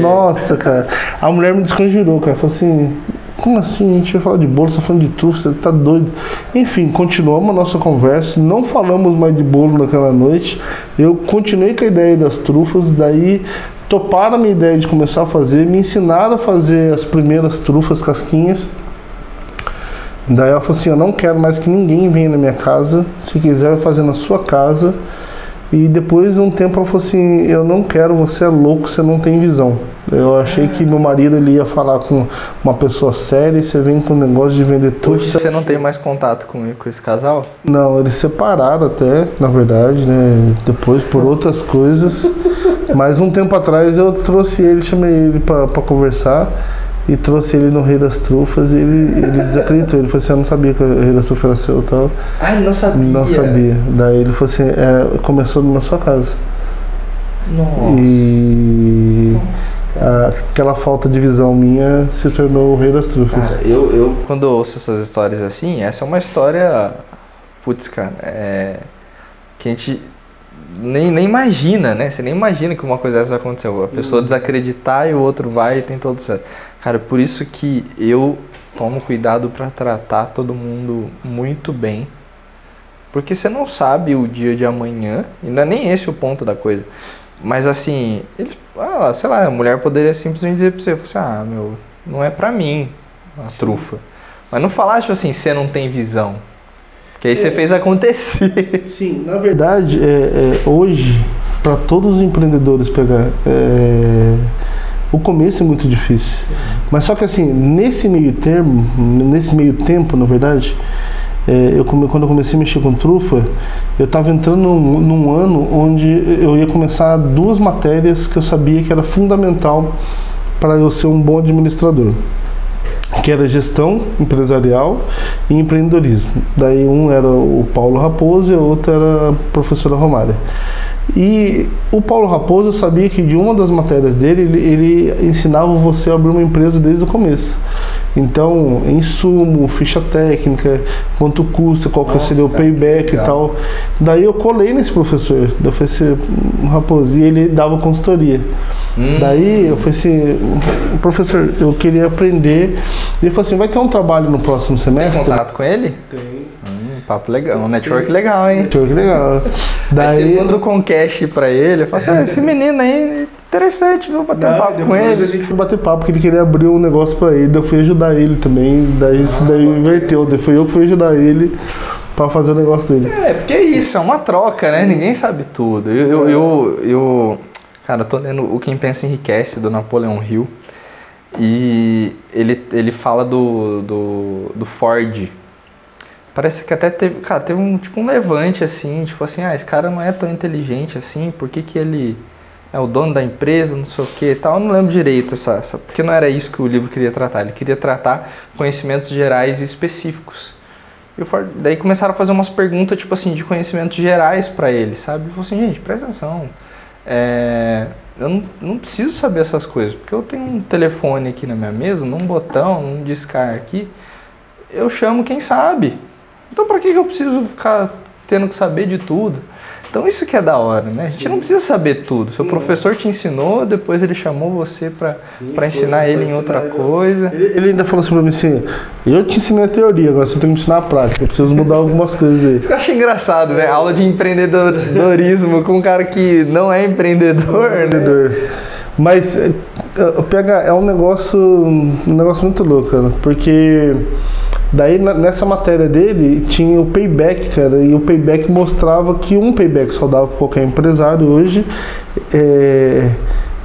Nossa, cara. A mulher me desconjurou, cara. Falou assim: como assim? A gente vai falar de bolo, você tá falando de trufa, você tá doido. Enfim, continuamos a nossa conversa. Não falamos mais de bolo naquela noite. Eu continuei com a ideia das trufas, daí toparam a minha ideia de começar a fazer, me ensinaram a fazer as primeiras trufas casquinhas. Daí ela falou assim: Eu não quero mais que ninguém venha na minha casa. Se quiser, vai fazer na sua casa. E depois de um tempo ela falou assim: Eu não quero, você é louco, você não tem visão. Eu achei que meu marido ele ia falar com uma pessoa séria e você vem com um negócio de vender Hoje trufa. você não tem mais contato com, com esse casal? Não, eles separaram até, na verdade, né? Depois por outras coisas. Mas um tempo atrás eu trouxe ele, chamei ele pra conversar e trouxe ele no Rei das Trufas e ele, ele desacreditou. Ele falou assim: Eu não sabia que o Rei das Trufas era seu e tal. Ah, ele não sabia. Não sabia. Daí ele falou assim: é, Começou na sua casa. Nossa. E a- aquela falta de visão minha se tornou o Rei das Trufas. Cara, eu, eu quando eu ouço essas histórias assim, essa é uma história. Putz, cara, é. Que a gente nem, nem imagina, né? Você nem imagina que uma coisa dessa vai acontecer. A pessoa desacreditar e o outro vai e tem todo certo. Cara, por isso que eu tomo cuidado pra tratar todo mundo muito bem. Porque você não sabe o dia de amanhã, e não é nem esse o ponto da coisa. Mas assim, ele, ah, sei lá, a mulher poderia simplesmente dizer pra você, assim, ah, meu, não é pra mim a trufa. Mas não falar, tipo assim, você não tem visão. Porque aí você fez acontecer. *laughs* Sim, na verdade, é, é, hoje, para todos os empreendedores pegar, é, o começo é muito difícil. Mas só que assim, nesse meio termo, nesse meio tempo, na verdade, é, eu come- quando eu comecei a mexer com trufa, eu estava entrando num, num ano onde eu ia começar duas matérias que eu sabia que era fundamental para eu ser um bom administrador que era gestão empresarial e empreendedorismo. Daí um era o Paulo Raposo e o outro era a professora Romária. E o Paulo Raposo, eu sabia que de uma das matérias dele, ele, ele ensinava você a abrir uma empresa desde o começo. Então, insumo, ficha técnica, quanto custa, qual que Nossa, seria o cara, payback e tal. Daí eu colei nesse professor, eu falei assim, "Hum, Raposo, e ele dava consultoria. Hum. Daí eu falei assim, professor, eu queria aprender. E ele falou assim, vai ter um trabalho no próximo Tem semestre? contato com ele? Tem. Hum, papo legal, um network legal, hein? Que legal. *laughs* Aí você Daí, manda o Concash pra ele, fala assim, ah, esse menino aí, interessante, viu? Bater um papo com ele. a gente foi bater papo, porque ele queria abrir um negócio pra ele, daí eu fui ajudar ele também. Daí isso daí inverteu, daí foi eu que fui ajudar ele pra fazer o negócio dele. É, porque é isso, é uma troca, né? Ninguém sabe tudo. Eu, eu, eu, eu- cara, eu tô lendo O Quem Pensa Enriquece, do Napoleão Hill, e ele, ele fala do, do, do Ford. Parece que até teve, cara, teve um, tipo, um levante, assim, tipo assim, ah, esse cara não é tão inteligente assim, por que que ele é o dono da empresa, não sei o que tal. Eu não lembro direito, essa, essa, porque não era isso que o livro queria tratar. Ele queria tratar conhecimentos gerais específicos. E Ford, daí começaram a fazer umas perguntas, tipo assim, de conhecimentos gerais pra ele, sabe? Ele falou assim, gente, presta atenção. É, eu não, não preciso saber essas coisas, porque eu tenho um telefone aqui na minha mesa, num botão, num discar aqui, eu chamo quem sabe. Então pra que eu preciso ficar tendo que saber de tudo? Então isso que é da hora, né? A gente não precisa saber tudo. Seu professor te ensinou, depois ele chamou você pra pra ensinar ele em outra coisa. Ele, ele ainda falou assim pra mim assim, eu te ensinei a teoria, agora você tem que me ensinar a prática, eu preciso mudar algumas coisas aí. Eu acho engraçado, né? Aula de empreendedorismo com um cara que não é empreendedor, né? empreendedor. Mas é, é, o PH é um negócio, um negócio muito louco, cara, porque Daí nessa matéria dele tinha o payback, cara, e o payback mostrava que um payback saudável para qualquer empresário hoje é,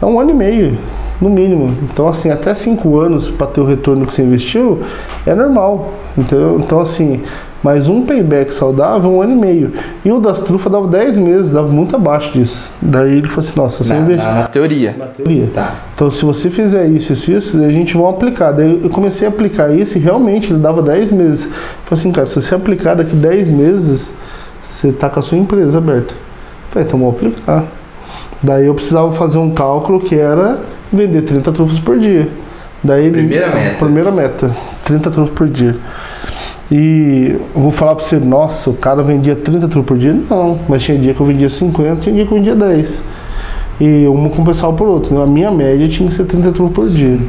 é um ano e meio, no mínimo. Então, assim, até cinco anos para ter o retorno que você investiu é normal, entendeu? Então, assim, mas um payback saudável um ano e meio. E o das trufas dava 10 meses, dava muito abaixo disso. Daí ele falou assim: nossa, Na, eu investir. na- na teoria. Na teoria. Tá. Então, se você fizer isso, isso, isso, a gente vai aplicar. Daí eu comecei a aplicar isso e realmente ele dava 10 meses. Eu falei assim, cara, se você aplicar daqui 10 meses, você tá com a sua empresa aberta. Eu falei, então vamos aplicar. Daí eu precisava fazer um cálculo que era vender 30 trufas por dia. Daí, ele- Primeira meta. Primeira meta, 30 trufas por dia. E eu vou falar pra você, nossa, o cara vendia 30 trufas por dia? Não, mas tinha dia que eu vendia 50, tinha dia que eu vendia 10 e um compensava por outro. né? A minha média tinha que ser 30 trufas por dia.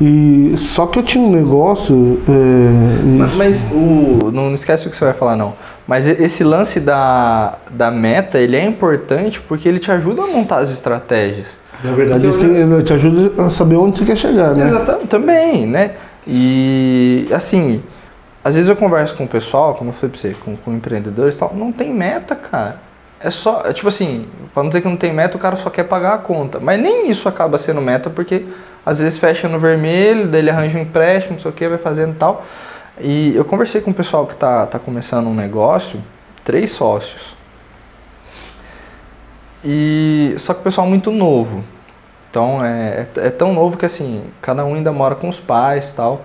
E só que eu tinha um negócio. é, e- Mas, mas o, não esquece o que você vai falar, não. Mas esse lance da, da meta, ele é importante porque ele te ajuda a montar as estratégias. na verdade, porque eles eu- ele te ajuda a saber onde você quer chegar, né? Exatamente, também, né? E assim, às vezes eu converso com o pessoal, como eu falei pra você, com, com empreendedores e tal, não tem meta, cara. É só, é tipo assim, pra não dizer que não tem meta, o cara só quer pagar a conta. Mas nem isso acaba sendo meta, porque às vezes fecha no vermelho, daí ele arranja um empréstimo, não sei o que, vai fazendo e tal. E eu conversei com o pessoal que tá, tá começando um negócio, três sócios. E só que o pessoal é muito novo. Então é, é, é tão novo que assim, cada um ainda mora com os pais e tal.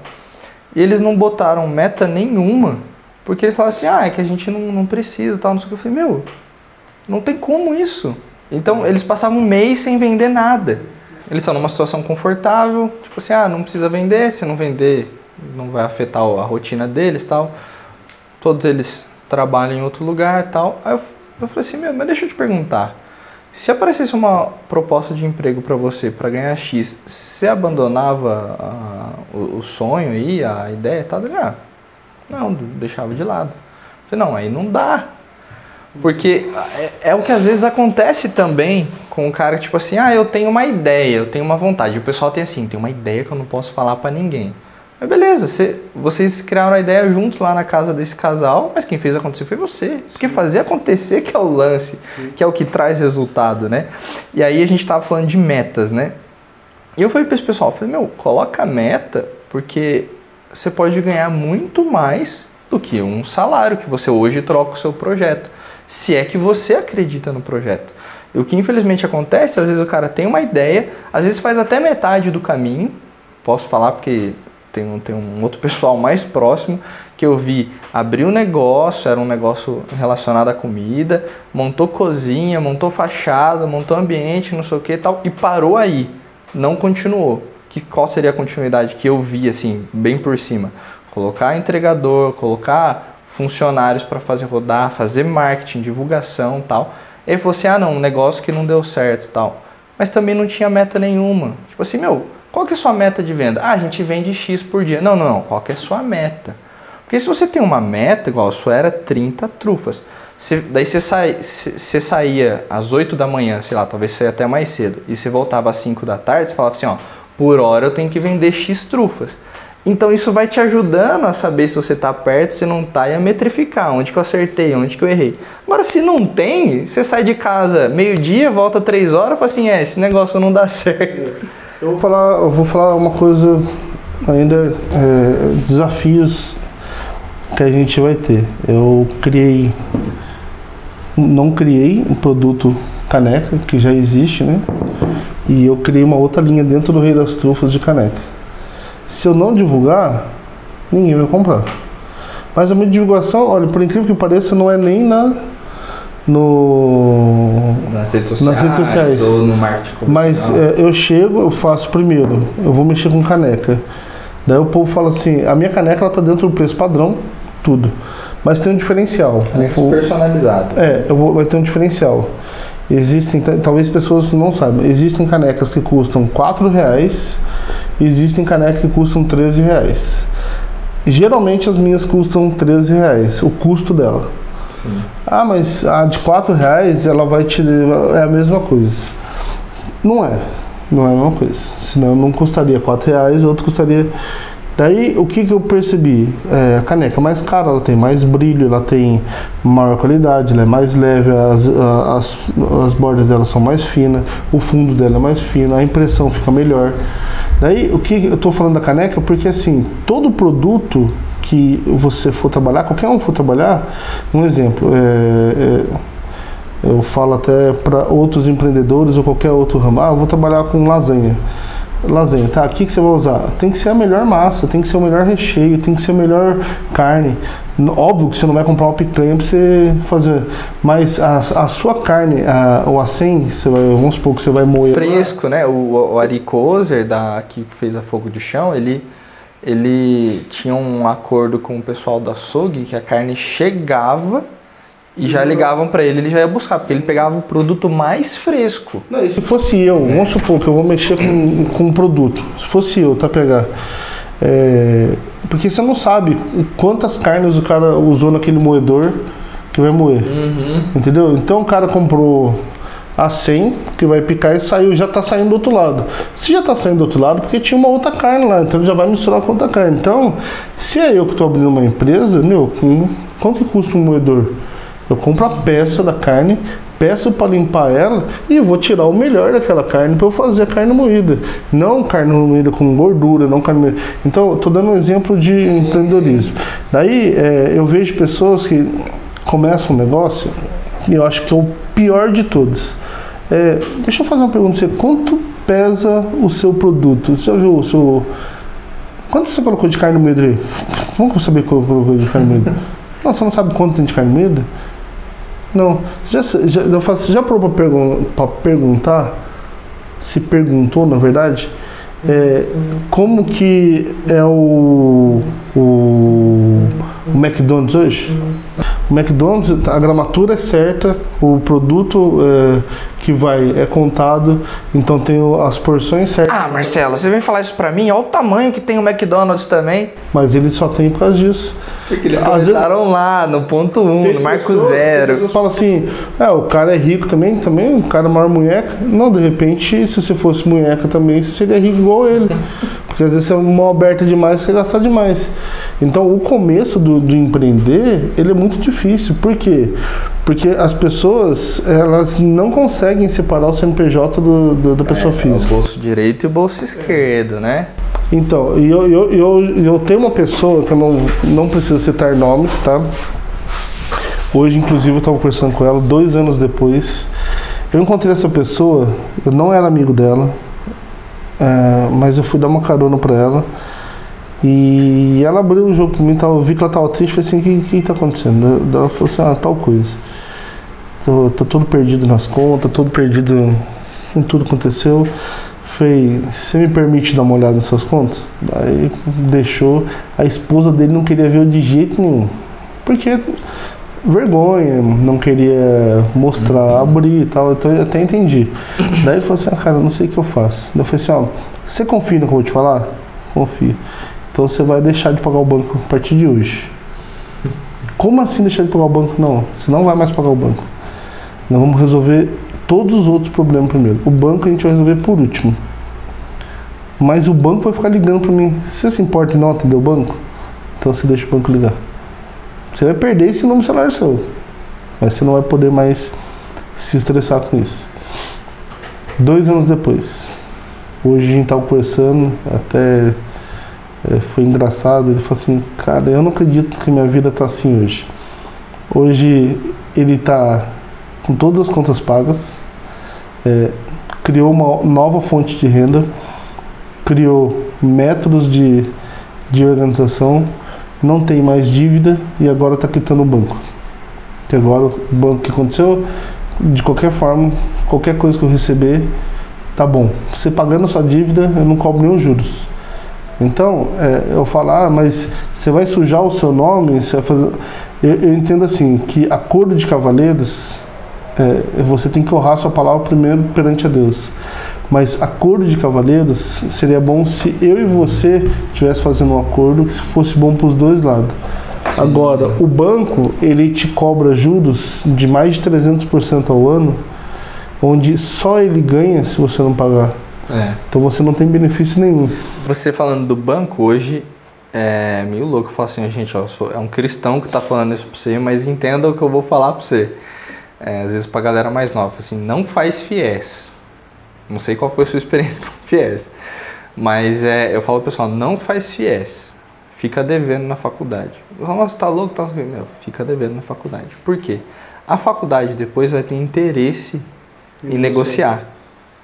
E eles não botaram meta nenhuma, porque eles falaram assim, ah, é que a gente não, não precisa tal, não sei o que. Eu falei, meu, não tem como isso. Então eles passavam um mês sem vender nada. Eles estão numa situação confortável, tipo assim, ah, não precisa vender, se não vender, não vai afetar a rotina deles tal. Todos eles trabalham em outro lugar tal. Aí eu, eu falei assim, meu, mas deixa eu te perguntar. Se aparecesse uma proposta de emprego para você para ganhar X, você abandonava ah, o, o sonho aí, a ideia e tal? Ele, ah, não, deixava de lado. Eu falei, não, aí não dá. Porque é, é o que às vezes acontece também com o cara, tipo assim, ah, eu tenho uma ideia, eu tenho uma vontade. O pessoal tem assim, tem uma ideia que eu não posso falar para ninguém. Mas beleza, você- vocês criaram a ideia juntos lá na casa desse casal, mas quem fez acontecer foi você. Porque fazer acontecer que é o lance, que é o que traz resultado, né? E aí a gente tava falando de metas, né? E eu falei para esse pessoal, falei, meu, coloca a meta, porque você pode ganhar muito mais do que um salário que você hoje troca o seu projeto. Se é que você acredita no projeto. E o que infelizmente acontece, às vezes o cara tem uma ideia, às vezes faz até metade do caminho. Posso falar porque tem um, tem um outro *laughs* pessoal mais próximo que eu vi abrir um negócio, era um negócio relacionado à comida, montou cozinha, montou fachada, montou ambiente, não sei o que tal, e parou aí, não continuou. Que, qual seria a continuidade que eu vi, assim, bem por cima? Colocar entregador, colocar funcionários para fazer rodar, fazer marketing, divulgação e tal. Ele falou assim: ah, não, um negócio que não deu certo e tal. Mas também não tinha meta nenhuma. Tipo assim, meu, qual que é a sua meta de venda? Ah, a gente vende X por dia. Não, não, não. Qual que é a sua meta? Porque se você tem uma meta, igual a sua era 30 trufas. Você- daí você, sai, saía às 8 da manhã, sei lá, talvez saia até mais cedo, e você voltava às 5 da tarde, você falava assim, ó, por hora eu tenho que vender X trufas. Então isso vai te ajudando a saber se você tá perto, se não tá, e a metrificar onde que eu acertei, onde que eu errei. Agora, se não tem, você sai de casa meio-dia, volta 3 horas e fala assim, é, esse negócio não dá *laughs* certo. Eu vou falar, eu vou falar uma coisa ainda é, desafios que a gente vai ter. Eu criei, não criei um produto caneca que já existe, né? E eu criei uma outra linha dentro do Rei das Trufas de caneca. Se eu não divulgar, ninguém vai comprar. Mas a minha divulgação, olha, por incrível que pareça, não é nem na no Nas redes sociais, redes sociais. ou no marketing Mas é, eu chego, eu faço primeiro, eu vou mexer com caneca. Daí o povo fala assim, a minha caneca ela tá dentro do preço padrão, tudo. Mas tem um diferencial. Eu vou- personalizado. é, eu vou, vai ter um diferencial. Existem, ta- talvez pessoas não saibam, existem canecas que custam 4 reais, existem canecas que custam 13 reais. Geralmente as minhas custam 13 reais, o custo dela. Ah, mas a de 4 reais ela vai te. É a mesma coisa. Não é. Não é a mesma coisa. Senão não custaria 4 reais, outro custaria Daí o que, que eu percebi? É, a caneca é mais cara, ela tem mais brilho, ela tem maior qualidade, ela é mais leve, as, as, as bordas dela são mais finas, o fundo dela é mais fino, a impressão fica melhor. Daí o que eu estou falando da caneca? Porque assim, todo produto que você for trabalhar, qualquer um for trabalhar, um exemplo, é, é eu falo até para outros empreendedores ou qualquer outro ramo, ah, vou trabalhar com lasanha. Lasanha, tá? O que, que você vai usar? Tem que ser a melhor massa, tem que ser o melhor recheio, tem que ser a melhor carne. Óbvio que você não vai comprar uma picanha para você fazer, mas a, a sua carne, a, o acém, você vai, vamos supor que você vai moer. Fresco, né? O, o Ari da, que fez a Fogo de Chão, ele, ele tinha um acordo com o pessoal da açougue que a carne chegava e já ligavam para ele, ele já ia buscar, porque ele pegava o produto mais fresco. Não, se fosse eu, vamos supor que eu vou mexer com, com um produto, se fosse eu, tá, pegar. É, porque você não sabe quantas carnes o cara usou naquele moedor que vai moer. Uhum. Entendeu? Então o cara comprou a 100 que vai picar e saiu, já está saindo do outro lado. Se já está saindo do outro lado, porque tinha uma outra carne lá, então ele já vai misturar com outra carne. Então, se é eu que estou abrindo uma empresa, meu, quanto que custa um moedor? Eu compro a peça da carne, peço para limpar ela e vou tirar o melhor daquela carne para eu fazer a carne moída. Não carne moída com gordura, não carne moída. Então, estou dando um exemplo de sim, empreendedorismo. Sim. Daí, é, eu vejo pessoas que começam um negócio e eu acho que é o pior de todos. É, deixa eu fazer uma pergunta para você. Quanto pesa o seu produto? Você já viu o seu... Quanto você colocou de carne moída aí? Como saber quanto colocou de carne moída? *laughs* Não, você não sabe quanto tem de carne moída? Não. Já, já, eu faço, você já parou para pergun perguntar? Se perguntou, na verdade? É, como que é o, o, o McDonald's hoje? O McDonald's, a gramatura é certa, o produto é, que vai é contado, então tem as porções certas. Ah, Marcelo, você vem falar isso pra mim? Olha o tamanho que tem o McDonald's também. Mas ele só tem por causa disso. Porque eles começaram vezes, lá, no ponto 1, um, no marco pessoas, zero. As falam assim, é, o cara é rico também, também, o cara é maior munheca. Não, de repente, se você fosse munheca também, você seria rico igual ele. *laughs* Porque às vezes você é mão aberta demais, você gasta demais. Então, o começo do, do empreender, ele é muito difícil. Por quê? Porque as pessoas, elas não conseguem separar o CNPJ do, do da pessoa é, física. O bolso direito e o bolso esquerdo, né? Então, eu, eu, eu, eu tenho uma pessoa que eu não, não preciso citar nomes, tá? Hoje, inclusive, eu estava conversando com ela, dois anos depois. Eu encontrei essa pessoa, eu não era amigo dela, é, mas eu fui dar uma carona para ela. E ela abriu o jogo pra mim, eu vi que ela estava triste, falei assim, o que, que tá acontecendo? Ela falou assim, ah, tal coisa. Tô, tô todo perdido nas contas, todo perdido em tudo que aconteceu fez, você me permite dar uma olhada nas suas contas? Aí deixou, a esposa dele não queria ver de jeito nenhum. Porque vergonha, não queria mostrar, uhum. abrir e tal, então eu até entendi. Daí ele falou assim, ah, cara, eu não sei o que eu faço. Daí eu falei assim, ó, você confia no que eu vou te falar? Confio. Então você vai deixar de pagar o banco a partir de hoje. *laughs* Como assim deixar de pagar o banco? Não, você não vai mais pagar o banco. Nós vamos resolver todos os outros problemas primeiro. O banco a gente vai resolver por último. Mas o banco vai ficar ligando para mim. Você se importa em não atender o banco? Então você deixa o banco ligar. Você vai perder esse número celular seu. Mas você não vai poder mais se estressar com isso. Dois anos depois. Hoje a gente estava conversando, até é, foi engraçado. Ele falou assim: Cara, eu não acredito que minha vida está assim hoje. Hoje ele está com todas as contas pagas, é, criou uma nova fonte de renda, criou métodos de, de organização, não tem mais dívida e agora está quitando o banco. Que agora o banco que aconteceu, de qualquer forma, qualquer coisa que eu receber, tá bom. Você pagando a sua dívida, eu não cobro nenhum juros. Então, é, eu falar, ah, mas você vai sujar o seu nome, você vai fazer. Eu, eu entendo assim, que acordo de cavaleiros é, você tem que honrar sua palavra primeiro perante a Deus. Mas acordo de cavaleiros seria bom se eu e você estivesse fazendo um acordo que fosse bom para os dois lados. Sim. Agora, o banco, ele te cobra juros de mais de 300% ao ano, onde só ele ganha se você não pagar. É. Então você não tem benefício nenhum. Você falando do banco, hoje é meio louco. Falo assim, gente, ó, sou, é um cristão que tá falando isso pra você, mas entenda o que eu vou falar pra você. É, às vezes pra galera mais nova, assim, não faz fiéis. Não sei qual foi a sua experiência *laughs* com fiéis. Mas é, eu falo pessoal, não faz fiéis. Fica devendo na faculdade. Nossa, tá louco? Tá... Meu, fica devendo na faculdade. Por quê? A faculdade depois vai ter interesse em negociar.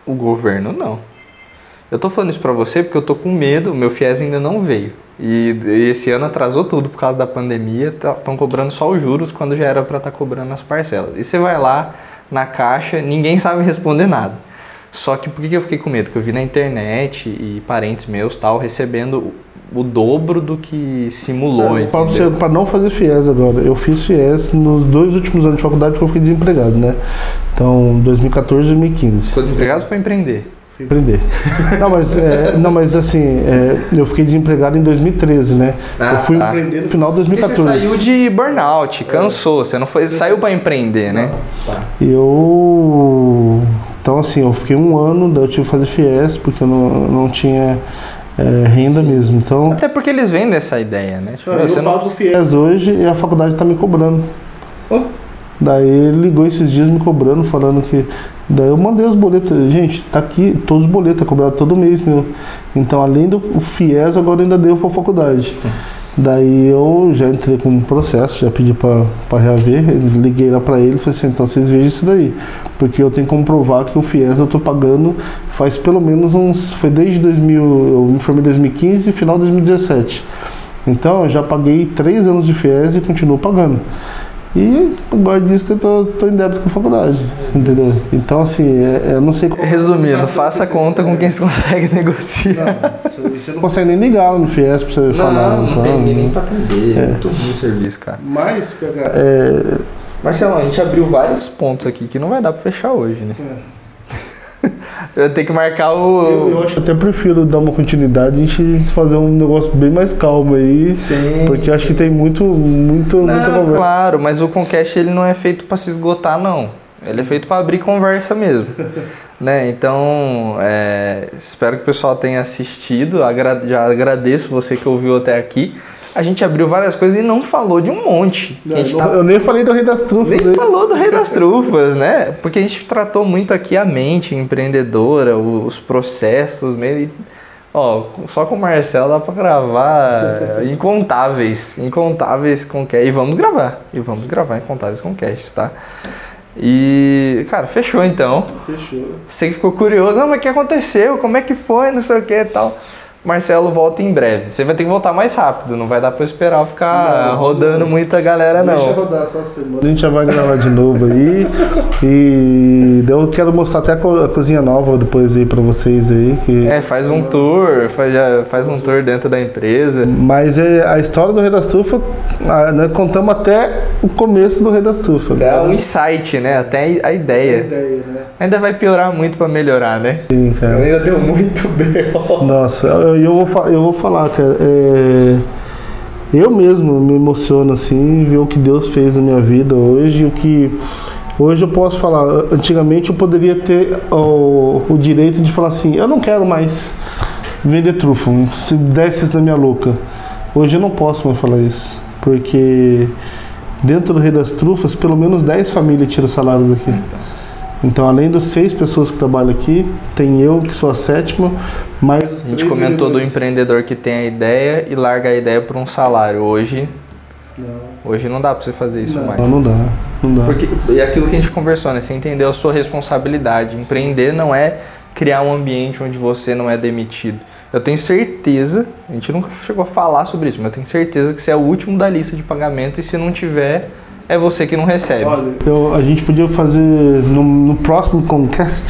O governo não. Eu tô falando isso pra você porque eu tô com medo, meu FIES ainda não veio. E, e esse ano atrasou tudo por causa da pandemia, estão tá, cobrando só os juros quando já era para estar tá cobrando as parcelas. E você vai lá na caixa, ninguém sabe responder nada. Só que por que eu fiquei com medo? Porque eu vi na internet e parentes meus tal recebendo o dobro do que simulou. É, para não fazer FIES agora. Eu fiz FIES nos dois últimos anos de faculdade porque eu fiquei desempregado, né? Então, 2014 e 2015. Ficou desempregado ou foi empreender? empreender. *laughs* não, mas, é, não, mas assim, é, eu fiquei desempregado em 2013, né? Ah, eu fui tá. empreender no final de 2014. Porque você saiu de burnout, cansou, você não foi, saiu para empreender, né? Tá. Eu. Então, assim, eu fiquei um ano, daí eu tive que fazer FIES, porque eu não, não tinha. É, renda Sim. mesmo. Então, Até porque eles vendem essa ideia, né? Tipo, eu você não pago FIES hoje e a faculdade está me cobrando. Oh. Daí ele ligou esses dias me cobrando, falando que Daí eu mandei os boletos, gente, tá aqui todos os boletos, é cobrado todo mês, meu. Então, além do FIES, agora ainda deu pra faculdade. Daí eu já entrei com um processo, já pedi para reaver, liguei lá para ele e falei assim, então vocês vejam isso daí. Porque eu tenho que comprovar que o FIES eu tô pagando faz pelo menos uns. Foi desde 2000, eu me formei em 2015 e final de 2017. Então eu já paguei três anos de FIES e continuo pagando. E agora diz que eu tô, tô em débito com a faculdade, entendeu? Então, assim, é, é eu não sei como. Resumindo, faça conta com quem você consegue negociar. Não, você não consegue nem ligar lá no FIES pra você não, falar. Não, não tem nem pra atender. É, é muito ruim o serviço, cara. Mas, pegar. É... Marcelo, a gente abriu vários pontos aqui que não vai dar pra fechar hoje, né? É. Eu tenho que marcar o. Eu, eu, acho que até prefiro dar uma continuidade e a gente fazer um negócio bem mais calmo aí. Sim. Porque sim. acho que tem muito, muito, não, muita conversa. Claro, mas o Concast ele não é feito para se esgotar, não. Ele é feito para abrir conversa mesmo. *laughs* né? Então, é, espero que o pessoal tenha assistido. Agra já agradeço você que ouviu até aqui a gente abriu várias coisas e não falou de um monte. Não, não, tá... Eu nem falei do Rei das Trufas. Nem falou do Rei das Trufas, né? Porque a gente tratou muito aqui a mente empreendedora, os processos, meio. Ó, só com o Marcelo dá pra gravar *laughs* incontáveis, incontáveis com E vamos gravar, e vamos gravar incontáveis com casts, tá? E, cara, fechou então. Fechou. Você que ficou curioso, não, mas o que aconteceu? Como é que foi? Não sei o que e tal. Marcelo volta em breve. Você vai ter que voltar mais rápido, não vai dar pra eu esperar ficar não, rodando não. muita galera, não. Deixa rodar só semana. A gente já vai gravar de novo aí. E eu quero mostrar até a cozinha nova depois aí pra vocês aí. Que... É, faz um tour, faz, faz um tour dentro da empresa. Mas é, a história do Rei das Trufas, né, contamos até o começo do Rei das Trufas. É um insight, né? Até a ideia. A ideia né? Ainda vai piorar muito pra melhorar, né? Sim, cara. Ainda deu muito bem. Nossa, eu eu vou, eu vou falar, cara. É, eu mesmo me emociono assim, ver o que Deus fez na minha vida hoje, o que hoje eu posso falar. Antigamente eu poderia ter o, o direito de falar assim, eu não quero mais vender trufa, se desse isso na minha louca. Hoje eu não posso mais falar isso, porque dentro do Rei das Trufas, pelo menos 10 famílias tiram salário daqui. Então, além das seis pessoas que trabalham aqui, tem eu, que sou a sétima, mais. A gente comentou do empreendedor que tem a ideia e larga a ideia por um salário. Hoje. Não. Hoje não dá pra você fazer isso não, mais. Não dá, não dá. Porque é aquilo que a gente conversou, né? Você entendeu a sua responsabilidade. Empreender não é criar um ambiente onde você não é demitido. Eu tenho certeza, a gente nunca chegou a falar sobre isso, mas eu tenho certeza que você é o último da lista de pagamento e se não tiver é você que não recebe. Olha, eu, a gente podia fazer no, no próximo Concast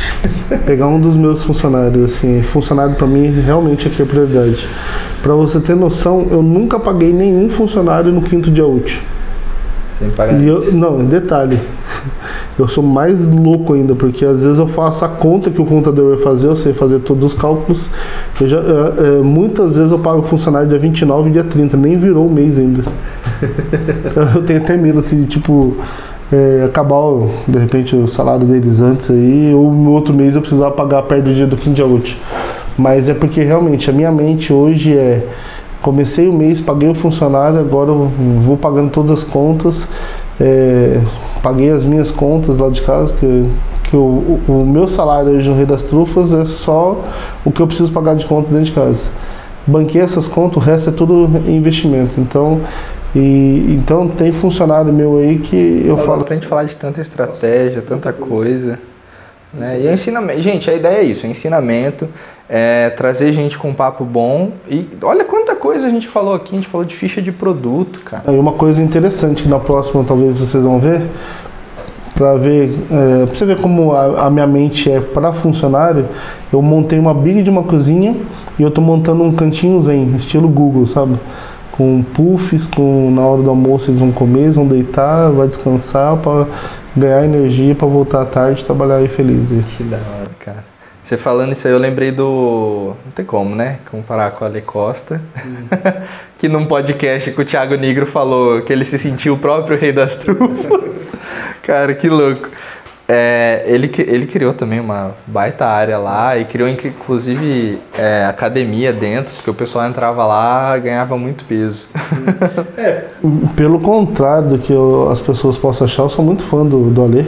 pegar um dos meus funcionários, assim, funcionário para mim realmente aqui é prioridade. Para você ter noção, eu nunca paguei nenhum funcionário no quinto dia útil. Sem pagar. E eu, não, detalhe. *laughs* Eu sou mais louco ainda, porque às vezes eu faço a conta que o contador vai fazer, eu sei fazer todos os cálculos. Já, é, é, muitas vezes eu pago o funcionário dia 29 e dia 30, nem virou o mês ainda. *laughs* eu tenho até medo, assim, de, tipo, é, acabar de repente o salário deles antes aí, ou no outro mês eu precisar pagar perto do dia do fim de útil. Mas é porque realmente a minha mente hoje é comecei o mês, paguei o funcionário, agora eu vou pagando todas as contas, é, paguei as minhas contas lá de casa, que, que o, o, meu salário hoje no Rei das Trufas é só o que eu preciso pagar de conta dentro de casa. Banquei essas contas, o resto é tudo investimento. Então, e, então tem funcionário meu aí que eu falo. Pra gente falar de tanta estratégia, tanta coisa. Né? E é ensinamento. Gente, a ideia é isso: é ensinamento, é trazer gente com um papo bom. E olha quanta coisa a gente falou aqui: a gente falou de ficha de produto, cara. E uma coisa interessante que na próxima talvez vocês vão ver, para ver, é, pra você ver como a, a minha mente é para funcionário, eu montei uma big de uma cozinha e eu tô montando um cantinho zen, estilo Google, sabe? Com puffs, com na hora do almoço eles vão comer, eles vão deitar, vai descansar para ganhar energia para voltar à tarde trabalhar aí feliz. Que da hora, cara. Você falando isso aí, eu lembrei do. Não tem como, né? Comparar com a Ale Costa. Hum. *laughs* que num podcast que o Thiago Negro falou que ele se sentiu o próprio rei das *laughs* trufas. Cara, que louco. É, ele, ele criou também uma baita área lá e criou inclusive é, academia dentro, porque o pessoal entrava lá ganhava muito peso. *laughs* É, pelo contrário do que eu, as pessoas possam achar, eu sou muito fã do, do Alê.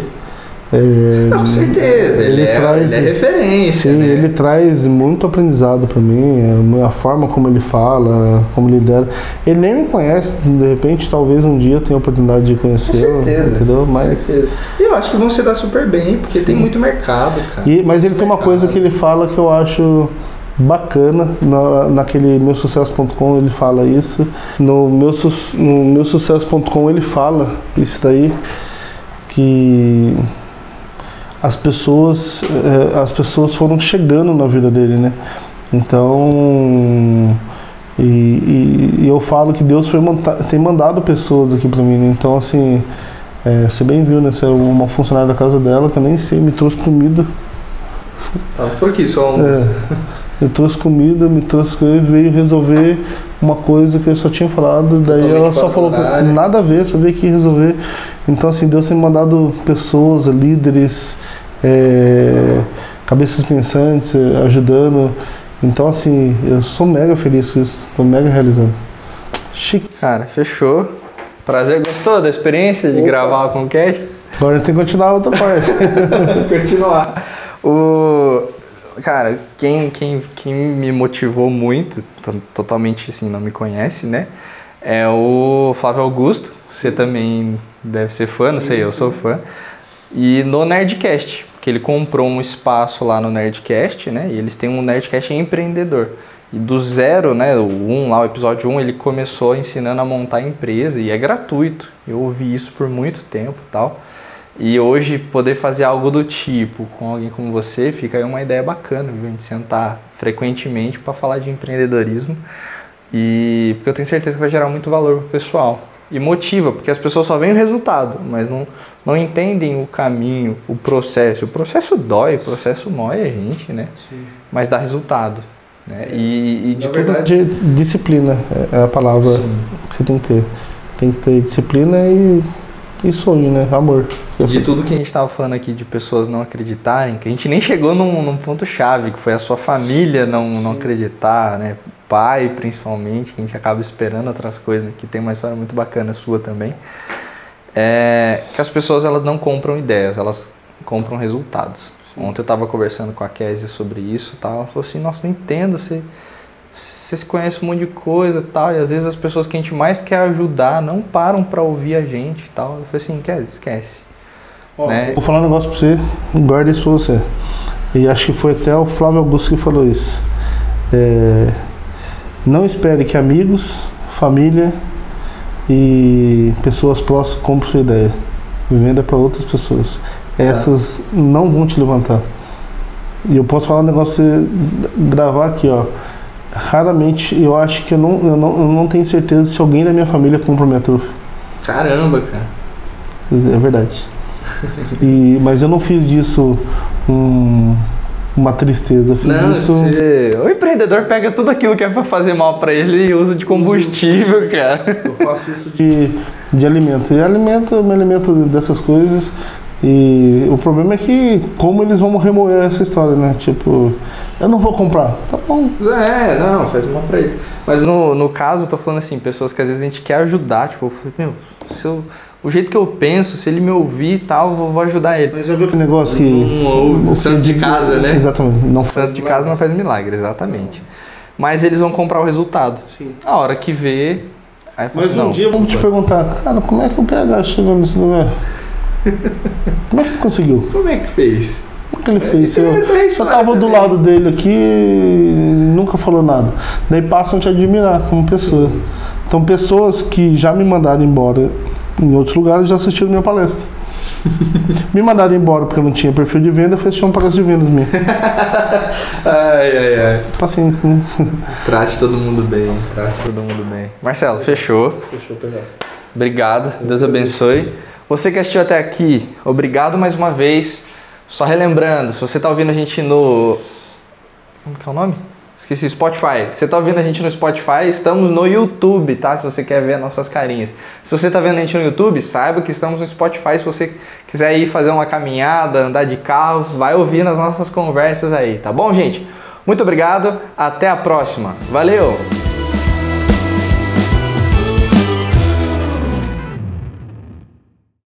É, com certeza, ele, ele é, traz, ele é referência. Sim, né? ele traz muito aprendizado para mim, a forma como ele fala, como ele lidera. Ele nem me conhece, de repente, talvez um dia eu tenha a oportunidade de conhecê-lo. Com certeza. Entendeu? Mas, certeza. eu acho que vão se dar super bem, porque sim. tem muito mercado, cara. E, mas ele tem uma coisa que ele fala que eu acho bacana na, naquele meu sucesso.com ele fala isso no meu no meu sucesso.com ele fala isso daí que as pessoas, eh, as pessoas foram chegando na vida dele, né? Então, e, e, e eu falo que Deus foi tem mandado pessoas aqui para mim, né? Então, assim, é, você bem viu, né? Você é uma funcionária da casa dela que eu nem sei, me trouxe comida. Tá por aqui, só um... É, me trouxe comida, me trouxe coisa, veio resolver uma coisa que eu só tinha falado, daí Totalmente ela só falou nada a ver, só veio aqui resolver. Então, assim, Deus tem mandado pessoas, líderes, é, cabeças pensantes, ajudando. Então, assim, eu sou mega feliz com isso, estou mega realizado. Chique. Cara, fechou. Prazer, gostou da experiência de Opa. gravar com o Cash? Agora a gente tem que continuar a outra parte. *laughs* continuar. O... Cara, quem, quem, quem me motivou muito, totalmente assim, não me conhece, né? É o Flávio Augusto. Você também deve ser fã, não sei, eu sou fã. E no Nerdcast, que ele comprou um espaço lá no Nerdcast, né? E eles têm um Nerdcast empreendedor. E do zero, né, o 1 um, lá, o episódio 1, um, ele começou ensinando a montar empresa e é gratuito. Eu ouvi isso por muito tempo tal. E hoje poder fazer algo do tipo com alguém como você fica aí uma ideia bacana, viu? A gente sentar frequentemente para falar de empreendedorismo. E porque eu tenho certeza que vai gerar muito valor pro pessoal e motiva, porque as pessoas só veem o resultado, mas não, não entendem o caminho, o processo. O processo dói, o processo mói a gente, né? Sim. Mas dá resultado. Né? E, e de Na tudo... verdade, disciplina é a palavra Sim. que você tem que ter. Tem que ter disciplina e, e sonho, né? Amor. De tudo que a gente estava falando aqui de pessoas não acreditarem, que a gente nem chegou num, num ponto-chave, que foi a sua família não, não acreditar, né? pai, principalmente, que a gente acaba esperando outras coisas, que tem uma história muito bacana sua também, é que as pessoas elas não compram ideias, elas compram resultados. Sim. Ontem eu estava conversando com a Kézia sobre isso tal, ela falou assim, nossa, não entendo, você, você se conhece um monte de coisa tal, e às vezes as pessoas que a gente mais quer ajudar não param para ouvir a gente tal. Eu falei assim, Kézia, esquece. Ó, né? Vou falar um negócio para você, guarda isso pra você. E acho que foi até o Flávio Augusto que falou isso. É, não espere que amigos, família e pessoas próximas comprem sua ideia. Venda para outras pessoas. Essas não vão te levantar. E eu posso falar um negócio, gravar aqui, ó. Raramente, eu acho que eu não, eu não, eu não tenho certeza se alguém da minha família compra minha trufa. Caramba, cara. É verdade. *laughs* e, mas eu não fiz disso um uma tristeza. Fiz não, isso... Se... O empreendedor pega tudo aquilo que é para fazer mal para ele e usa de combustível, cara. Eu faço isso de, de alimento. E alimento, eu me alimento dessas coisas E o problema é que como eles vão remover essa história, né? Tipo, eu não vou comprar. Tá bom. É, não, faz uma pra eles. Mas no, no caso, eu tô falando assim, pessoas que às vezes a gente quer ajudar, tipo, eu falei, meu, se eu, o jeito que eu penso, se ele me ouvir e tal, eu vou, ajudar ele. Mas já viu aquele negócio que. Um ou o que santo de casa, né? Exatamente. Não O santo de casa não faz milagre, exatamente. Mas eles vão comprar o resultado. Sim. A hora que vê, aí fala Mas assim, um não, dia vamos te perguntar, cara, como é que o PH chegou nesse lugar? Como é que ele conseguiu? como é que fez? Como é que ele fez? Eu, tem eu tava do lado dele aqui e nunca falou nada. Daí passam a te admirar como pessoa. Então pessoas que já me mandaram embora em outros lugares já assistiram minha palestra. *laughs* me mandaram embora porque eu não tinha perfil de venda, foi assistir uma palestra de vendas minha. *laughs* Ai, ai, ai. Paciência, né? *laughs* Trate todo mundo bem, trate todo mundo bem. Marcelo, fechou. Eu pegar. Obrigado, Deus abençoe. Você que assistiu até aqui, obrigado mais uma vez. Só relembrando, se você tá ouvindo a gente no. Como que é o nome? Esqueci, Spotify. Você tá ouvindo a gente no Spotify, estamos no YouTube, tá? Se você quer ver nossas carinhas. Se você tá vendo a gente no YouTube, saiba que estamos no Spotify. Se você quiser ir fazer uma caminhada, andar de carro, vai ouvir nas nossas conversas aí, tá bom, gente? Muito obrigado, até a próxima. Valeu!